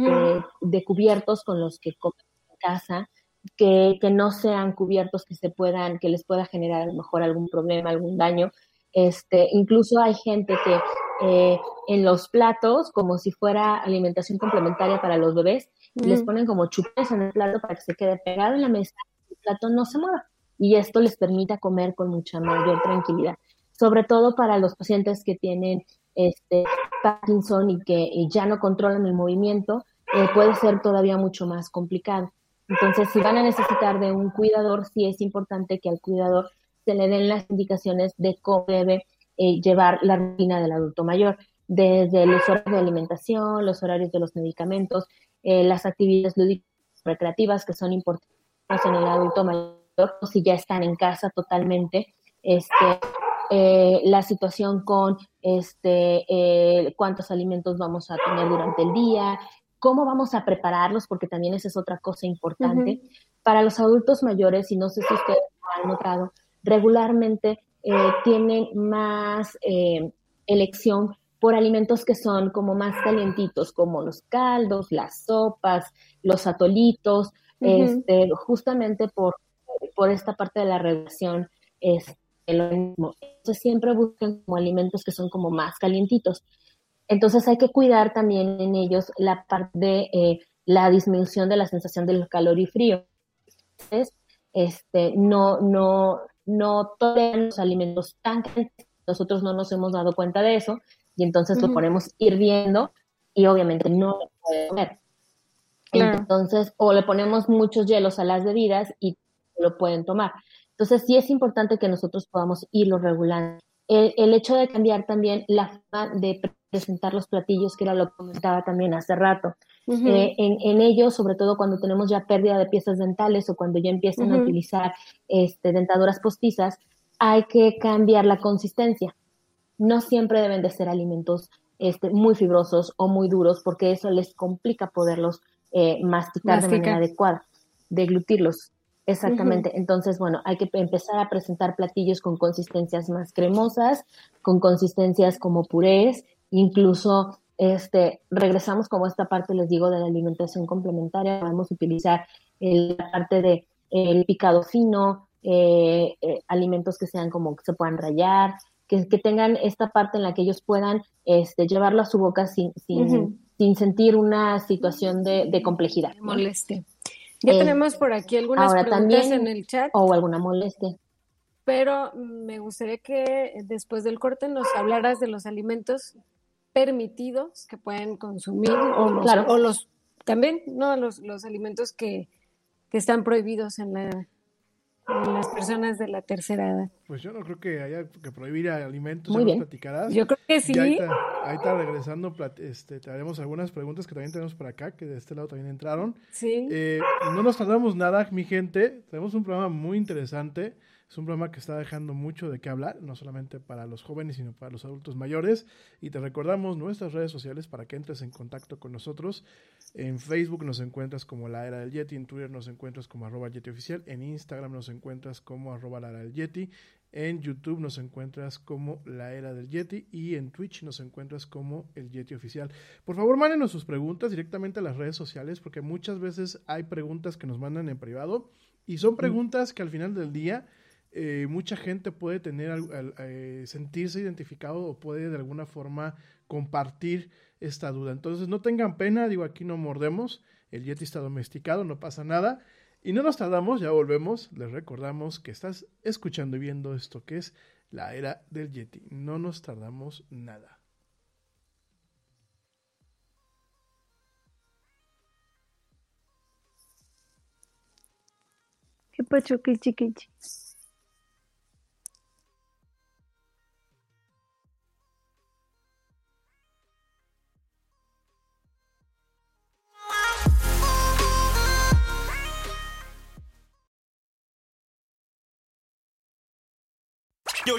de cubiertos con los que comen en casa, que, que, no sean cubiertos que se puedan, que les pueda generar a lo mejor algún problema, algún daño. Este, incluso hay gente que eh, en los platos, como si fuera alimentación complementaria para los bebés, les ponen como chupes en el plato para que se quede pegado en la mesa y el plato no se mueva. Y esto les permita comer con mucha mayor tranquilidad. Sobre todo para los pacientes que tienen este, Parkinson y que ya no controlan el movimiento, eh, puede ser todavía mucho más complicado. Entonces, si van a necesitar de un cuidador, sí es importante que al cuidador se le den las indicaciones de cómo debe eh, llevar la rutina del adulto mayor, desde los horarios de alimentación, los horarios de los medicamentos, eh, las actividades lúdicas recreativas que son importantes en el adulto mayor, si ya están en casa totalmente, este, eh, la situación con este, cuántos alimentos vamos a tener durante el día, cómo vamos a prepararlos, porque también esa es otra cosa importante. Para los adultos mayores, y no sé si ustedes lo han notado, regularmente eh, tienen más eh, elección por alimentos que son como más calientitos, como los caldos, las sopas, los atolitos, este, justamente por, por esta parte de la regulación es lo mismo. Entonces siempre buscan como alimentos que son como más calientitos. Entonces hay que cuidar también en ellos la parte de eh, la disminución de la sensación del calor y frío. Entonces, este, no, no, no toleran los alimentos tan calientes. Nosotros no nos hemos dado cuenta de eso y entonces lo ponemos hirviendo y obviamente no lo puede comer. Entonces, o le ponemos muchos hielos a las bebidas y lo pueden tomar. Entonces, sí es importante que nosotros podamos irlo regulando. El, el hecho de cambiar también la forma de presentar los platillos, que era lo que comentaba también hace rato. Eh, en, ellos, sobre todo cuando tenemos ya pérdida de piezas dentales o cuando ya empiezan a utilizar este, dentaduras postizas, hay que cambiar la consistencia. No siempre deben de ser alimentos este, muy fibrosos o muy duros porque eso les complica poderlos eh, masticar de manera adecuada, deglutirlos. Exactamente. Entonces, bueno, hay que empezar a presentar platillos con consistencias más cremosas, con consistencias como purés, incluso este, regresamos como esta parte, les digo, de la alimentación complementaria, podemos utilizar la parte de el picado fino, eh, eh, alimentos que sean como que se puedan rayar, que, tengan esta parte en la que ellos puedan este, llevarlo a su boca sin, sin, sentir una situación de, complejidad. Molestia. Ya eh, tenemos por aquí algunas preguntas en el chat. O alguna molestia. Pero me gustaría que después del corte nos hablaras de los alimentos permitidos que pueden consumir o los, o los también no los, los alimentos que, que, están prohibidos en, la, en las personas de la tercera edad. Pues yo no creo que haya que prohibir alimentos, Muy bien. Yo creo que sí. Ahí está, regresando, este, te haremos algunas preguntas que también tenemos por acá, que de este lado también entraron. Sí. Eh, no nos tardamos nada, mi gente. Tenemos un programa muy interesante. Es un programa que está dejando mucho de qué hablar, no solamente para los jóvenes, sino para los adultos mayores. Y te recordamos nuestras redes sociales para que entres en contacto con nosotros. En Facebook nos encuentras como La Era del Yeti, en Twitter nos encuentras como arroba Yeti Oficial, en Instagram nos encuentras como arroba La Era del Yeti, en YouTube nos encuentras como La Era del Yeti y en Twitch nos encuentras como El Yeti Oficial. Por favor, mándenos sus preguntas directamente a las redes sociales porque muchas veces hay preguntas que nos mandan en privado y son preguntas que al final del día eh, mucha gente puede tener eh, sentirse identificado o puede de alguna forma compartir esta duda. Entonces no tengan pena, digo aquí no mordemos, el Yeti está domesticado, no pasa nada. Y no nos tardamos, ya volvemos, les recordamos que estás escuchando y viendo esto que es la era del Yeti. No nos tardamos nada. ¿Qué pacho, chiquichi?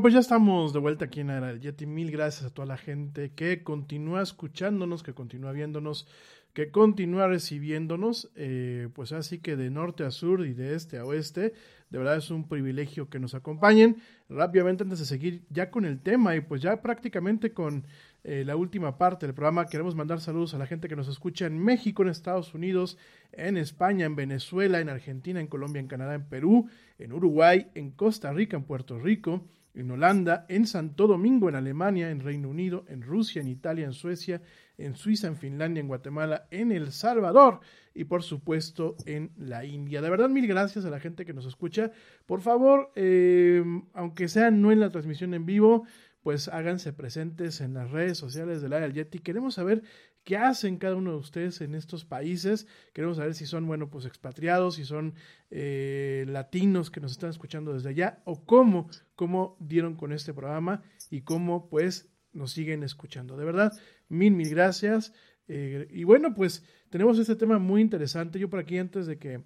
Pues ya estamos de vuelta aquí en era Yeti. Mil gracias a toda la gente que continúa escuchándonos, que continúa viéndonos, que continúa recibiéndonos. Eh, pues así que de norte a sur y de este a oeste, de verdad es un privilegio que nos acompañen. Rápidamente, antes de seguir ya con el tema y pues ya prácticamente con eh, la última parte del programa, queremos mandar saludos a la gente que nos escucha en México, en Estados Unidos, en España, en Venezuela, en Argentina, en Colombia, en Canadá, en Perú, en Uruguay, en Costa Rica, en Puerto Rico en Holanda, en Santo Domingo, en Alemania, en Reino Unido, en Rusia, en Italia, en Suecia, en Suiza, en Finlandia, en Guatemala, en El Salvador y por supuesto en la India. De verdad, mil gracias a la gente que nos escucha. Por favor, eh, aunque sea no en la transmisión en vivo, pues háganse presentes en las redes sociales del área del Yeti. Queremos saber qué hacen cada uno de ustedes en estos países. Queremos saber si son, bueno, pues expatriados, si son eh, latinos que nos están escuchando desde allá o cómo, cómo dieron con este programa y cómo pues nos siguen escuchando. De verdad, mil, mil gracias. Eh, y bueno, pues tenemos este tema muy interesante. Yo por aquí antes de que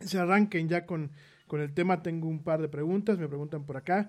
se arranquen ya con, con el tema tengo un par de preguntas. Me preguntan por acá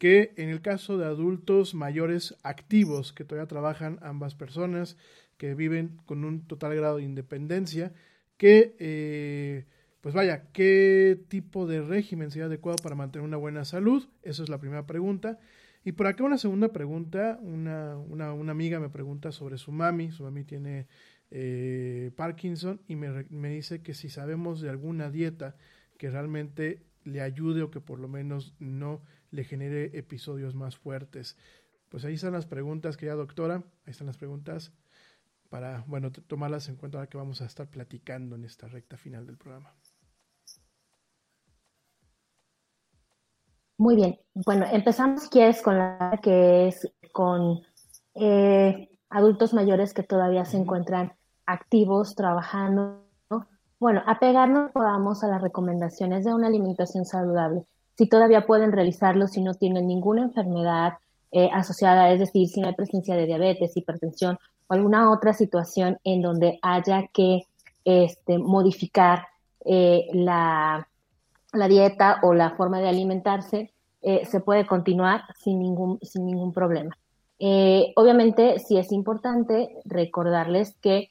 que en el caso de adultos mayores activos que todavía trabajan ambas personas, que viven con un total grado de independencia, que, eh, pues vaya, ¿qué tipo de régimen sería adecuado para mantener una buena salud? Esa es la primera pregunta. Y por acá una segunda pregunta, una, una, una amiga me pregunta sobre su mami, su mami tiene eh, Parkinson y me, me dice que si sabemos de alguna dieta que realmente le ayude o que por lo menos no le genere episodios más fuertes. Pues ahí están las preguntas, querida doctora, ahí están las preguntas para, bueno, tomarlas en cuenta ahora que vamos a estar platicando en esta recta final del programa. Muy bien, bueno, empezamos, quieres, con la que es con eh, adultos mayores que todavía se encuentran activos, trabajando. Bueno, apegarnos podamos a las recomendaciones de una alimentación saludable si todavía pueden realizarlo, si no tienen ninguna enfermedad eh, asociada, es decir, si no hay presencia de diabetes, hipertensión o alguna otra situación en donde haya que este, modificar eh, la, dieta o la forma de alimentarse, eh, se puede continuar sin ningún, sin ningún problema. obviamente, sí es importante recordarles que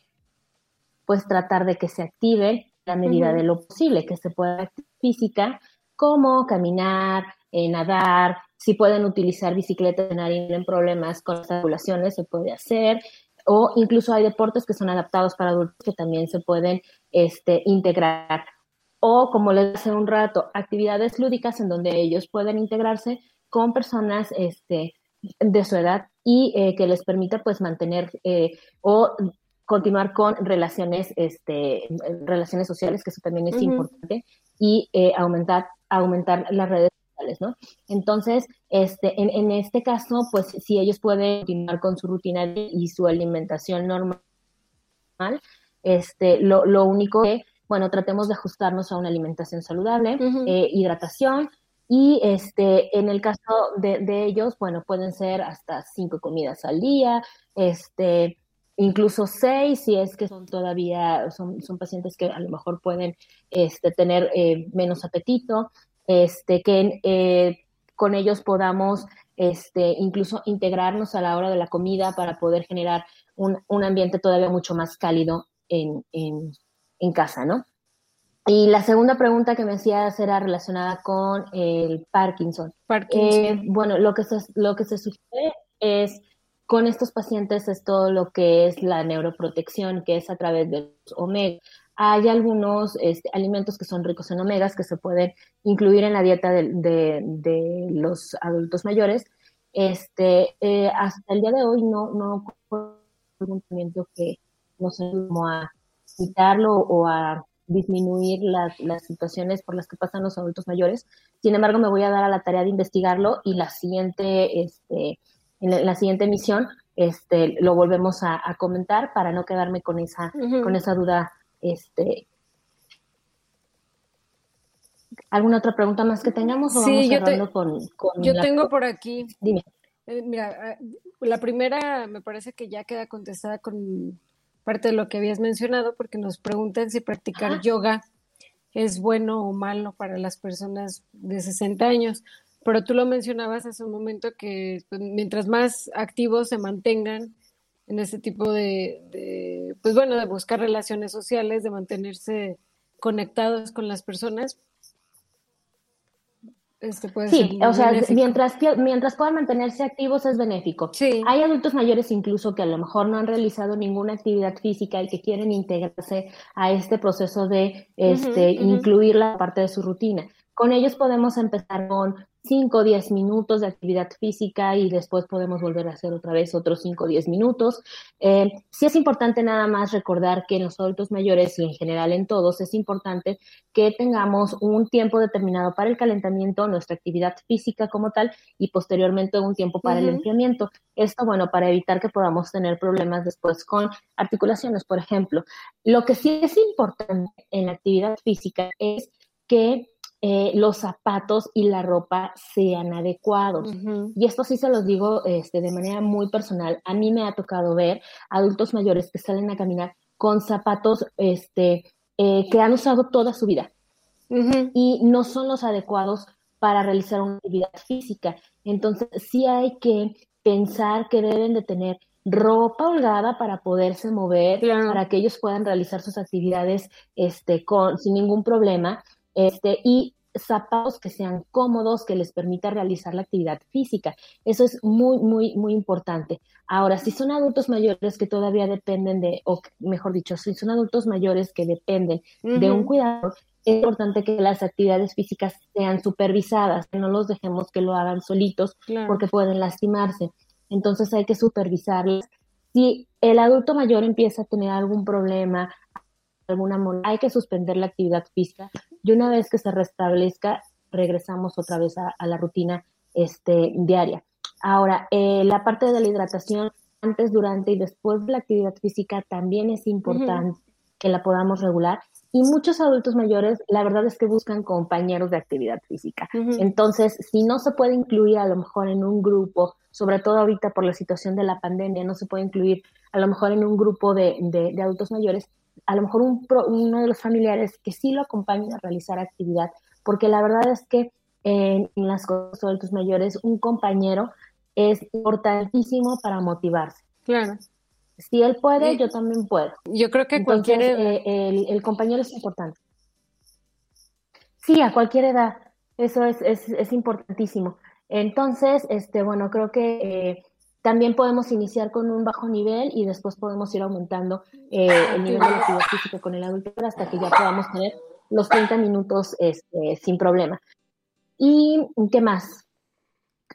pues tratar de que se active la medida de lo posible, que se pueda activar física, como caminar, eh, nadar, si pueden utilizar bicicleta y tienen problemas con las articulaciones, se puede hacer, o incluso hay deportes que son adaptados para adultos que también se pueden este, integrar. O, como les decía un rato, actividades lúdicas en donde ellos pueden integrarse con personas este, de su edad y eh, que les permita pues mantener eh, o continuar con relaciones, este, relaciones sociales, que eso también es importante, y aumentar aumentar las redes sociales, ¿no? Entonces, este, en, este caso, pues si ellos pueden continuar con su rutina y su alimentación normal, este, lo, lo único que, bueno, tratemos de ajustarnos a una alimentación saludable, eh, hidratación, y este, en el caso de, de, ellos, bueno, pueden ser hasta cinco comidas al día, este, incluso seis, si es que son todavía, son, son pacientes que a lo mejor pueden este, tener eh, menos apetito, este, que eh, con ellos podamos este, incluso integrarnos a la hora de la comida para poder generar un, un ambiente todavía mucho más cálido en, en, en, casa, ¿no? Y la segunda pregunta que me hacías era relacionada con el Parkinson. Parkinson. Eh, bueno, lo que, se, lo que se sugiere es con estos pacientes es todo lo que es la neuroprotección, que es a través de los omega. Hay algunos este, alimentos que son ricos en omegas que se pueden incluir en la dieta de, los adultos mayores. Este, eh, hasta el día de hoy no, no un tratamiento que nos ayude a quitarlo o a disminuir las, las situaciones por las que pasan los adultos mayores. Sin embargo, me voy a dar a la tarea de investigarlo y la siguiente, este, en la siguiente emisión este, lo volvemos a, comentar para no quedarme con esa, con esa duda. Este, ¿Alguna otra pregunta más que tengamos? O sí, yo, con, yo tengo por aquí. Dime. Eh, mira, ah, la primera me parece que ya queda contestada con parte de lo que habías mencionado, porque nos preguntan si practicar yoga es bueno o malo para las personas de 60 años. Pero tú lo mencionabas hace un momento que pues, mientras más activos se mantengan en este tipo de, pues bueno, de buscar relaciones sociales, de mantenerse conectados con las personas, este puede sí, o sea, mientras, mientras puedan mantenerse activos es benéfico. Sí. Hay adultos mayores incluso que a lo mejor no han realizado ninguna actividad física y que quieren integrarse a este proceso de este, incluir la parte de su rutina. Con ellos podemos empezar con 5 o 10 minutos de actividad física y después podemos volver a hacer otra vez otros 5 o 10 minutos. Eh, sí es importante nada más recordar que en los adultos mayores y en general en todos es importante que tengamos un tiempo determinado para el calentamiento, nuestra actividad física como tal y posteriormente un tiempo para el enfriamiento. Esto, bueno, para evitar que podamos tener problemas después con articulaciones, por ejemplo. Lo que sí es importante en la actividad física es que eh, los zapatos y la ropa sean adecuados. Y esto sí se los digo este, de manera muy personal. A mí me ha tocado ver adultos mayores que salen a caminar con zapatos este, eh, que han usado toda su vida y no son los adecuados para realizar una actividad física. Entonces sí hay que pensar que deben de tener ropa holgada para poderse mover, para que ellos puedan realizar sus actividades este, con, sin ningún problema este, y zapatos que sean cómodos, que les permita realizar la actividad física. Eso es muy, muy, muy importante. Ahora, si son adultos mayores que todavía dependen de, o mejor dicho, si son adultos mayores que dependen de un cuidador, es importante que las actividades físicas sean supervisadas, que no los dejemos que lo hagan solitos porque pueden lastimarse. Entonces hay que supervisarlas. Si el adulto mayor empieza a tener algún problema, alguna hay que suspender la actividad física y una vez que se restablezca regresamos otra vez a, la rutina este, diaria. Ahora, eh, la parte de la hidratación antes, durante y después de la actividad física también es importante que la podamos regular. Y muchos adultos mayores, la verdad es que buscan compañeros de actividad física. Entonces, si no se puede incluir a lo mejor en un grupo, sobre todo ahorita por la situación de la pandemia, no se puede incluir a lo mejor en un grupo de, de adultos mayores, a lo mejor un uno de los familiares que sí lo acompañe a realizar actividad, porque la verdad es que en, las cosas de adultos mayores un compañero es importantísimo para motivarse. Claro. Si él puede, yo también puedo. Yo creo que cualquier eh, el, compañero es importante. Sí, a cualquier edad. Eso es, es, es importantísimo. Entonces, este, bueno, creo que eh, también podemos iniciar con un bajo nivel y después podemos ir aumentando eh, el nivel de actividad física con el adulto hasta que ya podamos tener los 30 minutos este, sin problema. ¿Y qué más?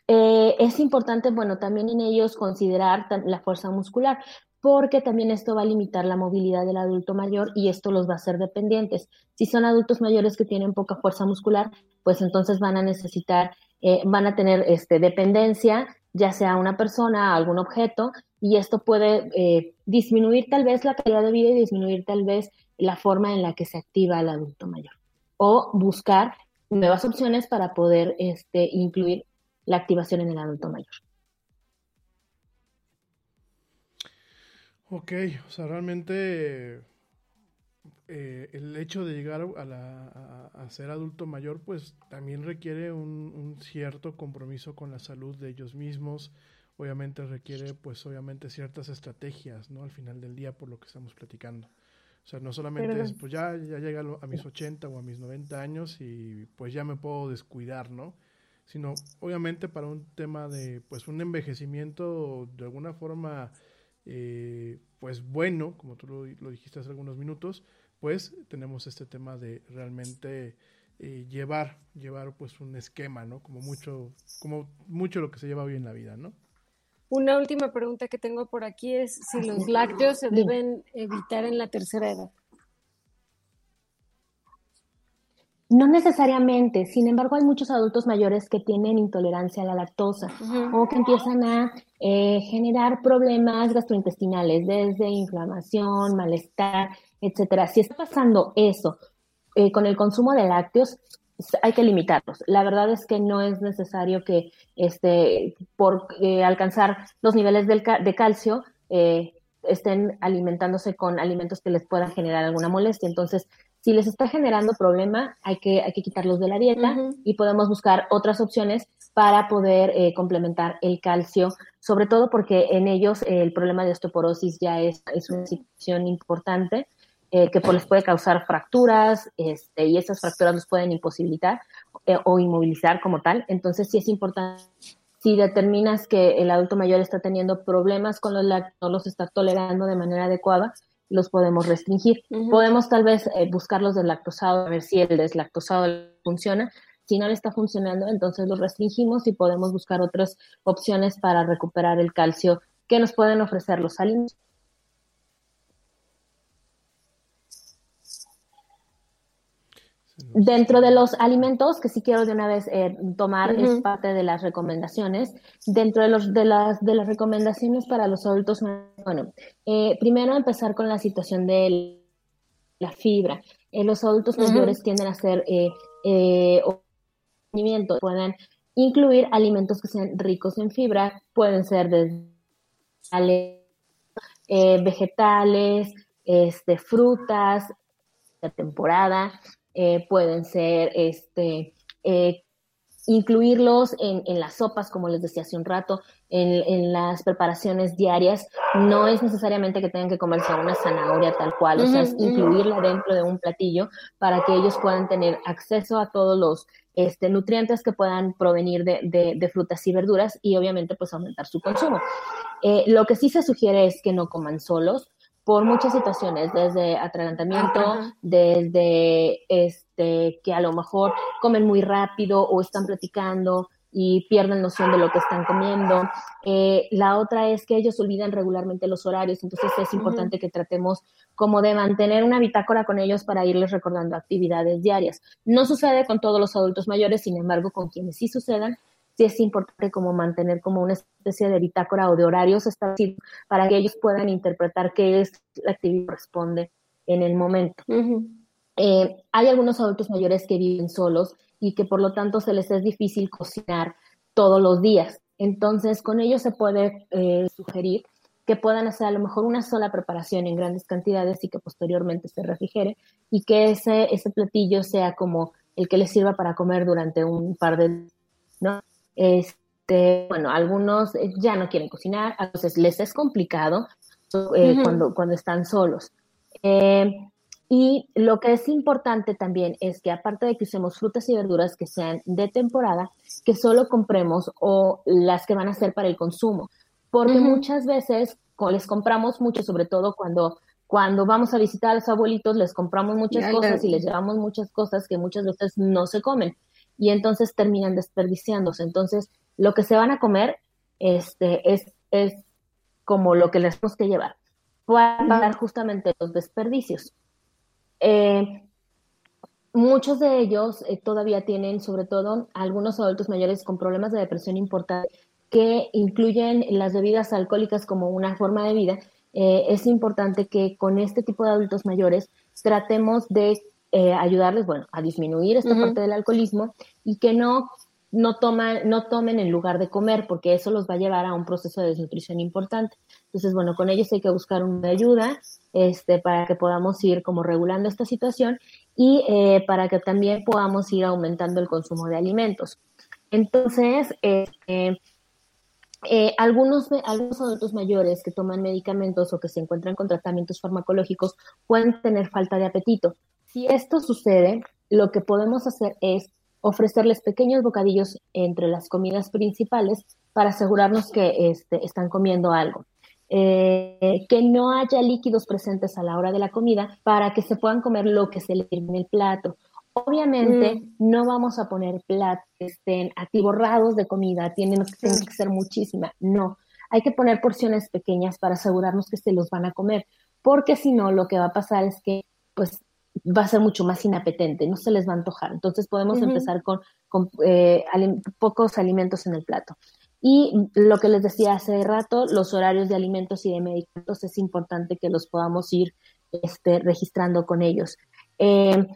Eh, es importante, bueno, también en ellos considerar la fuerza muscular, porque también esto va a limitar la movilidad del adulto mayor y esto los va a hacer dependientes. Si son adultos mayores que tienen poca fuerza muscular, pues entonces van a necesitar, eh, van a tener este, dependencia ya sea una persona, algún objeto, y esto puede eh, disminuir tal vez la calidad de vida y disminuir tal vez la forma en la que se activa el adulto mayor. O buscar nuevas opciones para poder este, incluir la activación en el adulto mayor. Ok, o sea, realmente eh, el hecho de llegar a, ser adulto mayor, pues también requiere un, cierto compromiso con la salud de ellos mismos. Obviamente requiere, pues obviamente ciertas estrategias, ¿no? Al final del día, por lo que estamos platicando. O sea, no solamente es, pues ya, ya llega a mis 80 o a mis 90 años y pues ya me puedo descuidar, ¿no? Sino, obviamente, para un tema de, pues, un envejecimiento de alguna forma, eh, pues, bueno, como tú lo, lo dijiste hace algunos minutos, pues tenemos este tema de realmente eh, llevar, llevar pues un esquema, ¿no? Como mucho, como mucho lo que se lleva hoy en la vida, ¿no? Una última pregunta que tengo por aquí es si los lácteos se deben evitar en la tercera edad. No necesariamente, sin embargo hay muchos adultos mayores que tienen intolerancia a la lactosa o que empiezan a eh, generar problemas gastrointestinales, desde inflamación, malestar, etcétera. Si está pasando eso eh, con el consumo de lácteos, hay que limitarlos. La verdad es que no es necesario que este, por eh, alcanzar los niveles de calcio estén alimentándose con alimentos que les puedan generar alguna molestia. Entonces, si les está generando problema, hay que, hay que quitarlos de la dieta y podemos buscar otras opciones para poder eh, complementar el calcio, sobre todo porque en ellos eh, el problema de osteoporosis ya es, es una situación importante eh, que pues, les puede causar fracturas este, y esas fracturas los pueden imposibilitar o inmovilizar como tal. Entonces sí es importante si determinas que el adulto mayor está teniendo problemas con los lácteos, no los está tolerando de manera adecuada, los podemos restringir. Podemos tal vez eh, buscar los deslactosados, a ver si el deslactosado funciona. Si no le está funcionando, entonces los restringimos y podemos buscar otras opciones para recuperar el calcio que nos pueden ofrecer los alimentos. Dentro de los alimentos, que sí quiero de una vez eh, tomar, es parte de las recomendaciones. Dentro de, los, de, las, de las recomendaciones para los adultos, bueno, eh, primero empezar con la situación de la fibra. Eh, los adultos mayores tienden a hacer eh, pueden incluir alimentos que sean ricos en fibra, pueden ser desde vegetales, este, frutas, de temporada, eh, pueden ser este, eh, incluirlos en, en, las sopas, como les decía hace un rato, en, en, las preparaciones diarias. No es necesariamente que tengan que comerse una zanahoria tal cual, o sea, es incluirla dentro de un platillo para que ellos puedan tener acceso a todos los este, nutrientes que puedan provenir de, de, de frutas y verduras y obviamente pues aumentar su consumo. Eh, lo que sí se sugiere es que no coman solos, por muchas situaciones, desde atragantamiento, desde este, que a lo mejor comen muy rápido o están platicando y pierden noción de lo que están comiendo. Eh, la otra es que ellos olvidan regularmente los horarios, entonces es importante que tratemos como de mantener una bitácora con ellos para irles recordando actividades diarias. No sucede con todos los adultos mayores, sin embargo, con quienes sí sucedan, sí es importante como mantener como una especie de bitácora o de horarios establecidos para que ellos puedan interpretar qué es la actividad que corresponde en el momento. Eh, hay algunos adultos mayores que viven solos y que por lo tanto se les es difícil cocinar todos los días. Entonces, con ellos se puede eh, sugerir que puedan hacer a lo mejor una sola preparación en grandes cantidades y que posteriormente se refrigere y que ese, ese platillo sea como el que les sirva para comer durante un par de ¿no? Este, bueno, algunos eh, ya no quieren cocinar, a veces les es complicado eh, cuando, cuando están solos. Eh, y lo que es importante también es que aparte de que usemos frutas y verduras que sean de temporada, que solo compremos o las que van a ser para el consumo. Porque muchas veces les compramos mucho, sobre todo cuando, cuando vamos a visitar a los abuelitos, les compramos muchas cosas y les llevamos muchas cosas que muchas veces no se comen y entonces terminan desperdiciándose. Entonces, lo que se van a comer este, es, es como lo que les tenemos que llevar para pagar justamente los desperdicios. Eh, muchos de ellos eh, todavía tienen, sobre todo algunos adultos mayores con problemas de depresión importantes, que incluyen las bebidas alcohólicas como una forma de vida. Eh, es importante que con este tipo de adultos mayores tratemos de eh, ayudarles, bueno, a disminuir esta parte del alcoholismo y que no, no, toman, no tomen en lugar de comer, porque eso los va a llevar a un proceso de desnutrición importante. Entonces, bueno, con ellos hay que buscar una ayuda este, para que podamos ir como regulando esta situación y eh, para que también podamos ir aumentando el consumo de alimentos. Entonces, eh, eh, algunos, algunos adultos mayores que toman medicamentos o que se encuentran con tratamientos farmacológicos pueden tener falta de apetito. Si esto sucede, lo que podemos hacer es ofrecerles pequeños bocadillos entre las comidas principales para asegurarnos que este, están comiendo algo. Eh, que no haya líquidos presentes a la hora de la comida para que se puedan comer lo que se le sirve en el plato. Obviamente mm. no vamos a poner platos que estén atiborrados de comida, tienen, tienen que ser muchísima, no. Hay que poner porciones pequeñas para asegurarnos que se los van a comer, porque si no, lo que va a pasar es que pues va a ser mucho más inapetente, no se les va a antojar. Entonces podemos empezar con, eh, pocos alimentos en el plato. Y lo que les decía hace rato, los horarios de alimentos y de medicamentos es importante que los podamos ir este, registrando con ellos. Eh,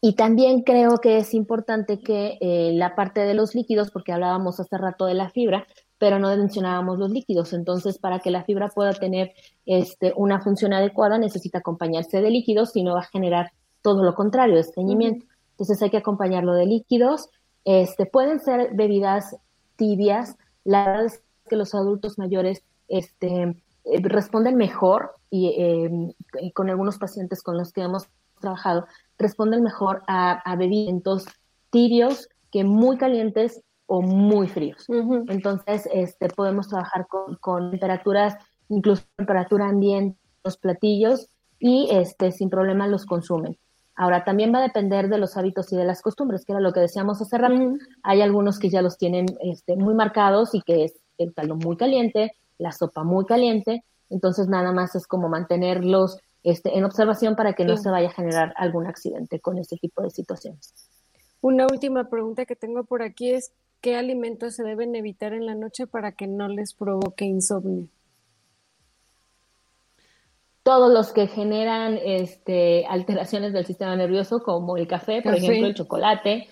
y también creo que es importante que eh, la parte de los líquidos, porque hablábamos hace rato de la fibra, pero no mencionábamos los líquidos. Entonces, para que la fibra pueda tener este, una función adecuada, necesita acompañarse de líquidos, si no va a generar todo lo contrario, estreñimiento. Entonces, hay que acompañarlo de líquidos. Este, pueden ser bebidas tibias. La verdad es que los adultos mayores este, eh, responden mejor y eh, con algunos pacientes con los que hemos trabajado, responden mejor a, a bebidas tibios que muy calientes o muy fríos. Entonces, este, podemos trabajar con, temperaturas, incluso temperatura ambiente, los platillos y este, sin problema los consumen. Ahora, también va a depender de los hábitos y de las costumbres, que era lo que decíamos hace rato. Hay algunos que ya los tienen este, muy marcados y que es el caldo muy caliente, la sopa muy caliente. Entonces, nada más es como mantenerlos este, en observación para que no se vaya a generar algún accidente con ese tipo de situaciones. Una última pregunta que tengo por aquí es, ¿qué alimentos se deben evitar en la noche para que no les provoque insomnio? Todos los que generan este, alteraciones del sistema nervioso, como el café, por ejemplo, el chocolate,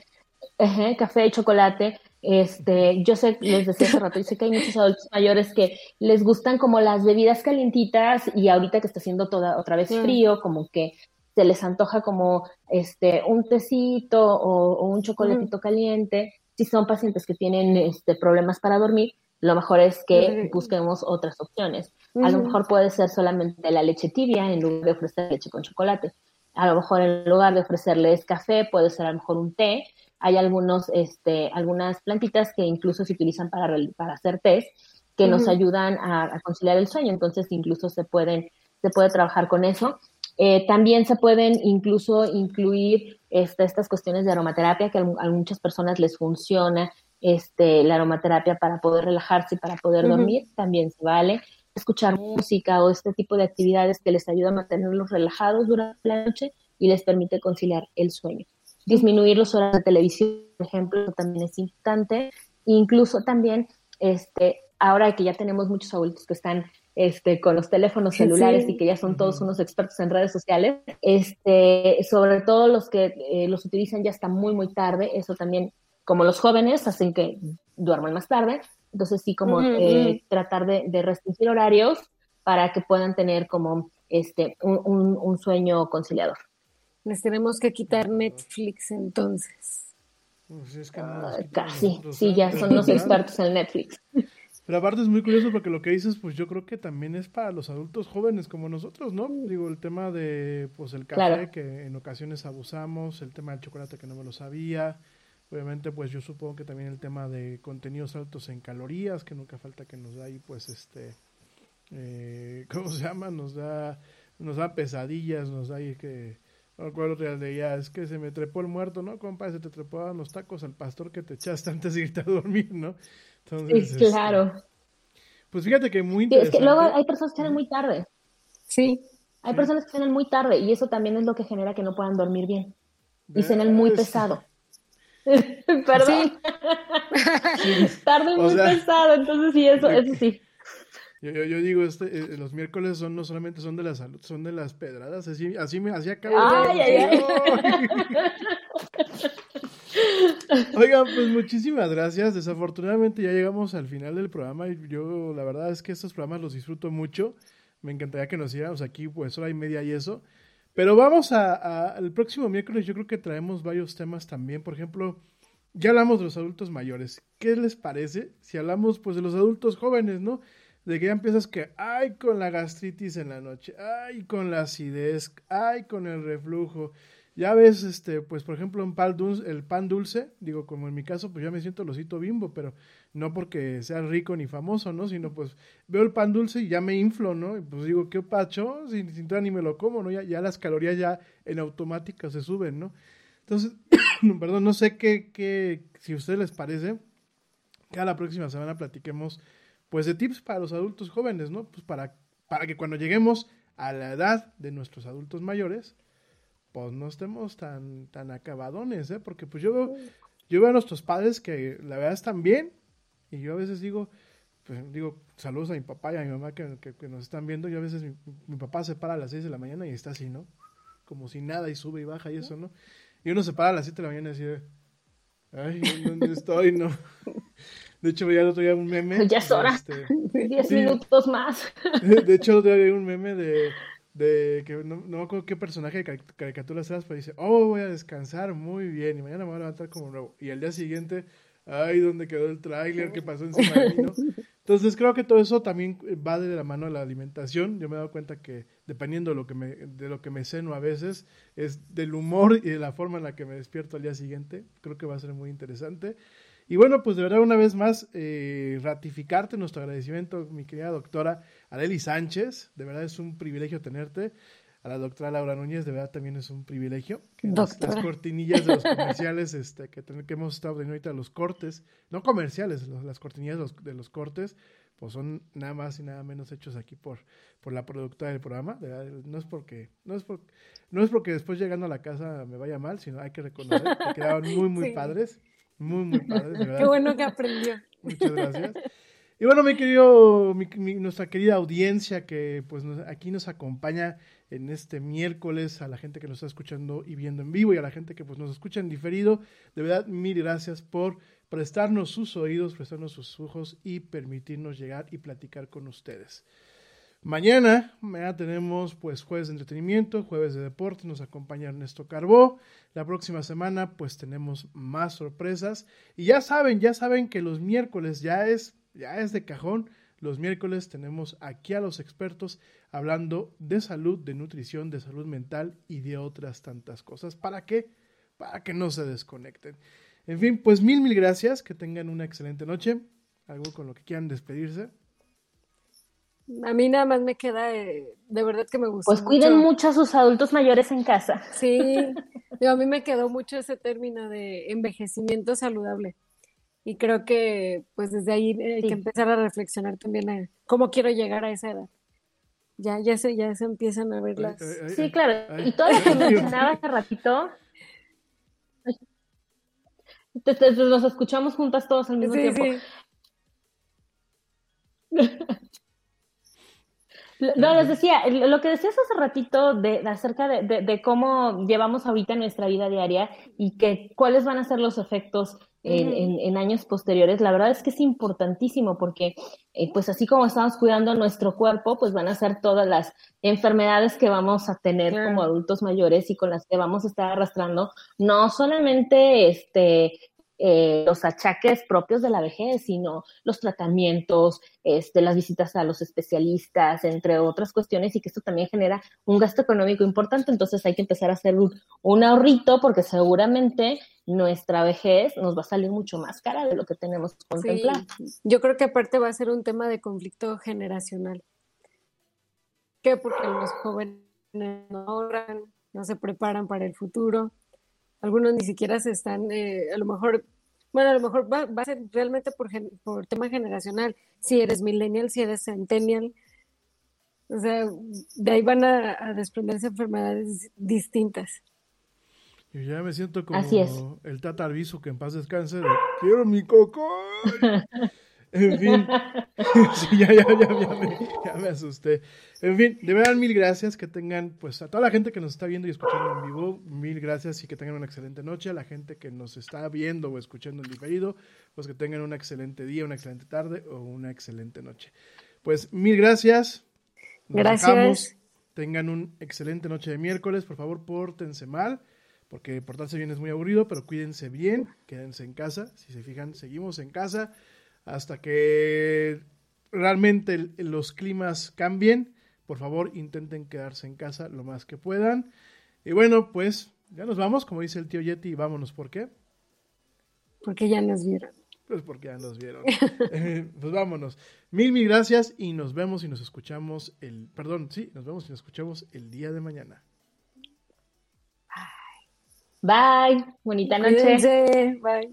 café y chocolate. Este, yo sé, les decía hace rato, y sé que hay muchos adultos mayores que les gustan como las bebidas calientitas y ahorita que está haciendo toda, otra vez frío, como que se les antoja como este un tecito o, un chocolatito caliente si son pacientes que tienen este, problemas para dormir, lo mejor es que busquemos otras opciones. A lo mejor puede ser solamente la leche tibia en lugar de ofrecer leche con chocolate. A lo mejor en lugar de ofrecerles café, puede ser a lo mejor un té. Hay algunos, este, algunas plantitas que incluso se utilizan para, para hacer té que nos ayudan a, conciliar el sueño. Entonces, incluso se pueden, se puede trabajar con eso. Eh, también se pueden incluso incluir este, estas cuestiones de aromaterapia que a, muchas personas les funciona este, la aromaterapia para poder relajarse y para poder dormir, también se vale. Escuchar música o este tipo de actividades que les ayuda a mantenerlos relajados durante la noche y les permite conciliar el sueño. Disminuir los horas de televisión, por ejemplo, también es importante. Incluso también, este, ahora que ya tenemos muchos adultos que están este, con los teléfonos celulares y que ya son todos unos expertos en redes sociales, este, sobre todo los que eh, los utilizan ya hasta muy, muy tarde, eso también, como los jóvenes, hacen que duerman más tarde, entonces sí, como eh, tratar de, restringir horarios para que puedan tener como este, un, sueño conciliador. Les tenemos que quitar Netflix entonces. Pues ah, casi, sí, ya son los expertos en Netflix. Pero aparte es muy curioso porque lo que dices, pues yo creo que también es para los adultos jóvenes como nosotros, ¿no? Digo, el tema de, pues el café, que en ocasiones abusamos, el tema del chocolate que no me lo sabía, obviamente pues yo supongo que también el tema de contenidos altos en calorías, que nunca falta que nos da ahí, pues este, eh, ¿cómo se llama? Nos da, nos da pesadillas, nos da ahí que... No recuerdo de ya, es que se me trepó el muerto, ¿no, compa? Se te trepaban los tacos al pastor que te echaste antes de irte a dormir, ¿no? Sí, claro. Este, pues fíjate que muy interesante. es que luego hay personas que cenan muy tarde. Sí. Hay personas que cenan muy tarde y eso también es lo que genera que no puedan dormir bien. Y cenan muy pesado. Perdón. Tarde muy pesado, entonces sí, eso, eso sí. Yo, yo, digo, este, eh, los miércoles son no solamente son de la salud, son de las pedradas. Así, así me hacía acabo. Ay, ay, ay. Oigan, pues muchísimas gracias. Desafortunadamente ya llegamos al final del programa y yo la verdad es que estos programas los disfruto mucho. Me encantaría que nos siguiéramos aquí pues hora y media y eso. Pero vamos a, el próximo miércoles yo creo que traemos varios temas también. Por ejemplo, ya hablamos de los adultos mayores. ¿Qué les parece si hablamos pues de los adultos jóvenes, no? De que ya empiezas que, ay, con la gastritis en la noche, ay, con la acidez, ay, con el reflujo ya ves, este, pues por ejemplo, dulce, el pan dulce, digo, como en mi caso, pues ya me siento losito bimbo, pero no porque sea rico ni famoso, ¿no? Sino pues veo el pan dulce y ya me inflo, ¿no? Y pues digo, ¿qué pacho? Sin, sin ni me lo como, ¿no? Ya, ya las calorías ya en automática se suben, ¿no? Entonces, perdón, no sé qué, qué, si a ustedes les parece, que a la próxima semana platiquemos, pues, de tips para los adultos jóvenes, ¿no? Pues para, para que cuando lleguemos a la edad de nuestros adultos mayores, pues no estemos tan, tan acabadones, ¿eh? Porque pues yo veo, yo veo a nuestros padres que la verdad están bien y yo a veces digo, pues digo, saludos a mi papá y a mi mamá que, que- que nos están viendo. Yo a veces mi, mi papá se para a las 6 de la mañana y está así, ¿no? Como si nada y sube y baja y eso, ¿no? Y uno se para a las 7 de la mañana y dice, ay, ¿dónde estoy? No. De hecho, veía el otro día un meme. Ya es hora. este, Diez Sí. minutos más. de, hecho, el otro día vi un meme de, de que no, no me acuerdo qué personaje de cari- caricaturas eras, pero dice, oh, voy a descansar muy bien y mañana me voy a levantar como nuevo. Y al día siguiente, ay, ¿dónde quedó el tráiler? ¿Qué pasó encima de mí? no? Entonces creo que todo eso también va de la mano de la alimentación. Yo me he dado cuenta que dependiendo de lo que me, de lo que me ceno a veces, es del humor y de la forma en la que me despierto al día siguiente. Creo que va a ser muy interesante. Y bueno, pues de verdad una vez más eh, ratificarte nuestro agradecimiento, mi querida doctora Areli Sánchez. De verdad es un privilegio tenerte. A la doctora Laura Núñez, de verdad también es un privilegio. Que las, cortinillas de los comerciales este, que, ten- que hemos estado teniendo ahorita, los cortes, no comerciales, los- las cortinillas de los, de los cortes, pues son nada más y nada menos hechos aquí por, por la productora del programa. De verdad, no es porque, no es por- no es porque después llegando a la casa me vaya mal, sino hay que reconocer que quedaban muy, muy Sí. padres. Muy, muy padres, de verdad. Qué bueno que aprendió. Muchas gracias. Y bueno, mi querido, nuestra querida audiencia que pues aquí nos acompaña en este miércoles, a la gente que nos está escuchando y viendo en vivo y a la gente que pues nos escucha en diferido, de verdad, mil gracias por prestarnos sus oídos, prestarnos sus ojos y permitirnos llegar y platicar con ustedes. Mañana, mañana tenemos pues jueves de entretenimiento, jueves de deporte, nos acompaña Ernesto Carbó. La próxima semana pues tenemos más sorpresas y ya saben, ya saben que los miércoles ya es ya es de cajón. Los miércoles tenemos aquí a los expertos hablando de salud, de nutrición, de salud mental y de otras tantas cosas. ¿Para qué? Para que no se desconecten. En fin, pues mil, mil gracias. Que tengan una excelente noche. Algo con lo que quieran despedirse. A mí nada más me queda, eh, de verdad que me gustó. Pues cuiden mucho a sus adultos mayores en casa. Sí, a mí me quedó mucho ese término de envejecimiento saludable. Y creo que pues desde ahí hay Sí. que empezar a reflexionar también a cómo quiero llegar a esa edad. Ya, ya se, ya se empiezan a ver las. Ay, ay, ay, Sí, claro. ay. Y todo lo que mencionaba hace ratito, te- te- los escuchamos juntas todos al mismo Sí, tiempo. sí. No, les decía, lo que decías hace ratito de, de acerca de, de- de cómo llevamos ahorita nuestra vida diaria y que cuáles van a ser los efectos en, en- en años posteriores, la verdad es que es importantísimo porque, eh, pues así como estamos cuidando nuestro cuerpo, pues van a ser todas las enfermedades que vamos a tener Claro. como adultos mayores y con las que vamos a estar arrastrando, no solamente este eh, los achaques propios de la vejez, sino los tratamientos, este, las visitas a los especialistas, entre otras cuestiones, y que esto también genera un gasto económico importante. Entonces hay que empezar a hacer un, un ahorrito porque seguramente nuestra vejez nos va a salir mucho más cara de lo que tenemos contemplado. Sí, yo creo que aparte va a ser un tema de conflicto generacional. ¿Qué? Porque los jóvenes no ahorran, no se preparan para el futuro. Algunos ni siquiera se están, eh, a lo mejor, bueno, a lo mejor va, va a ser realmente por, gen- por tema generacional. Si eres millennial, si eres centennial. O sea, de ahí van a, a desprenderse enfermedades distintas. Yo ya me siento como Así es. el Tata Arbizu, que en paz descanse, de, quiero mi coco. En fin, sí, ya, ya, ya, ya me, ya me asusté. En fin, de verdad, mil gracias. Que tengan, pues, a toda la gente que nos está viendo y escuchando en vivo, mil gracias y que tengan una excelente noche. A la gente que nos está viendo o escuchando en diferido, pues que tengan un excelente día, una excelente tarde o una excelente noche. Pues, mil gracias. Nos Gracias. dejamos. Tengan un excelente noche de miércoles. Por favor, pórtense mal, porque portarse bien es muy aburrido, pero cuídense bien, quédense en casa. Si se fijan, seguimos en casa hasta que realmente los climas cambien. Por favor, intenten quedarse en casa lo más que puedan. Y bueno, pues ya nos vamos, como dice el tío Yeti, y vámonos. ¿Por qué? Porque ya nos vieron. Pues porque ya nos vieron. Eh, pues vámonos. Mil, mil gracias y nos vemos y nos escuchamos el... Perdón, sí, nos vemos y nos escuchamos el día de mañana. Bye, bonita noche. Bye.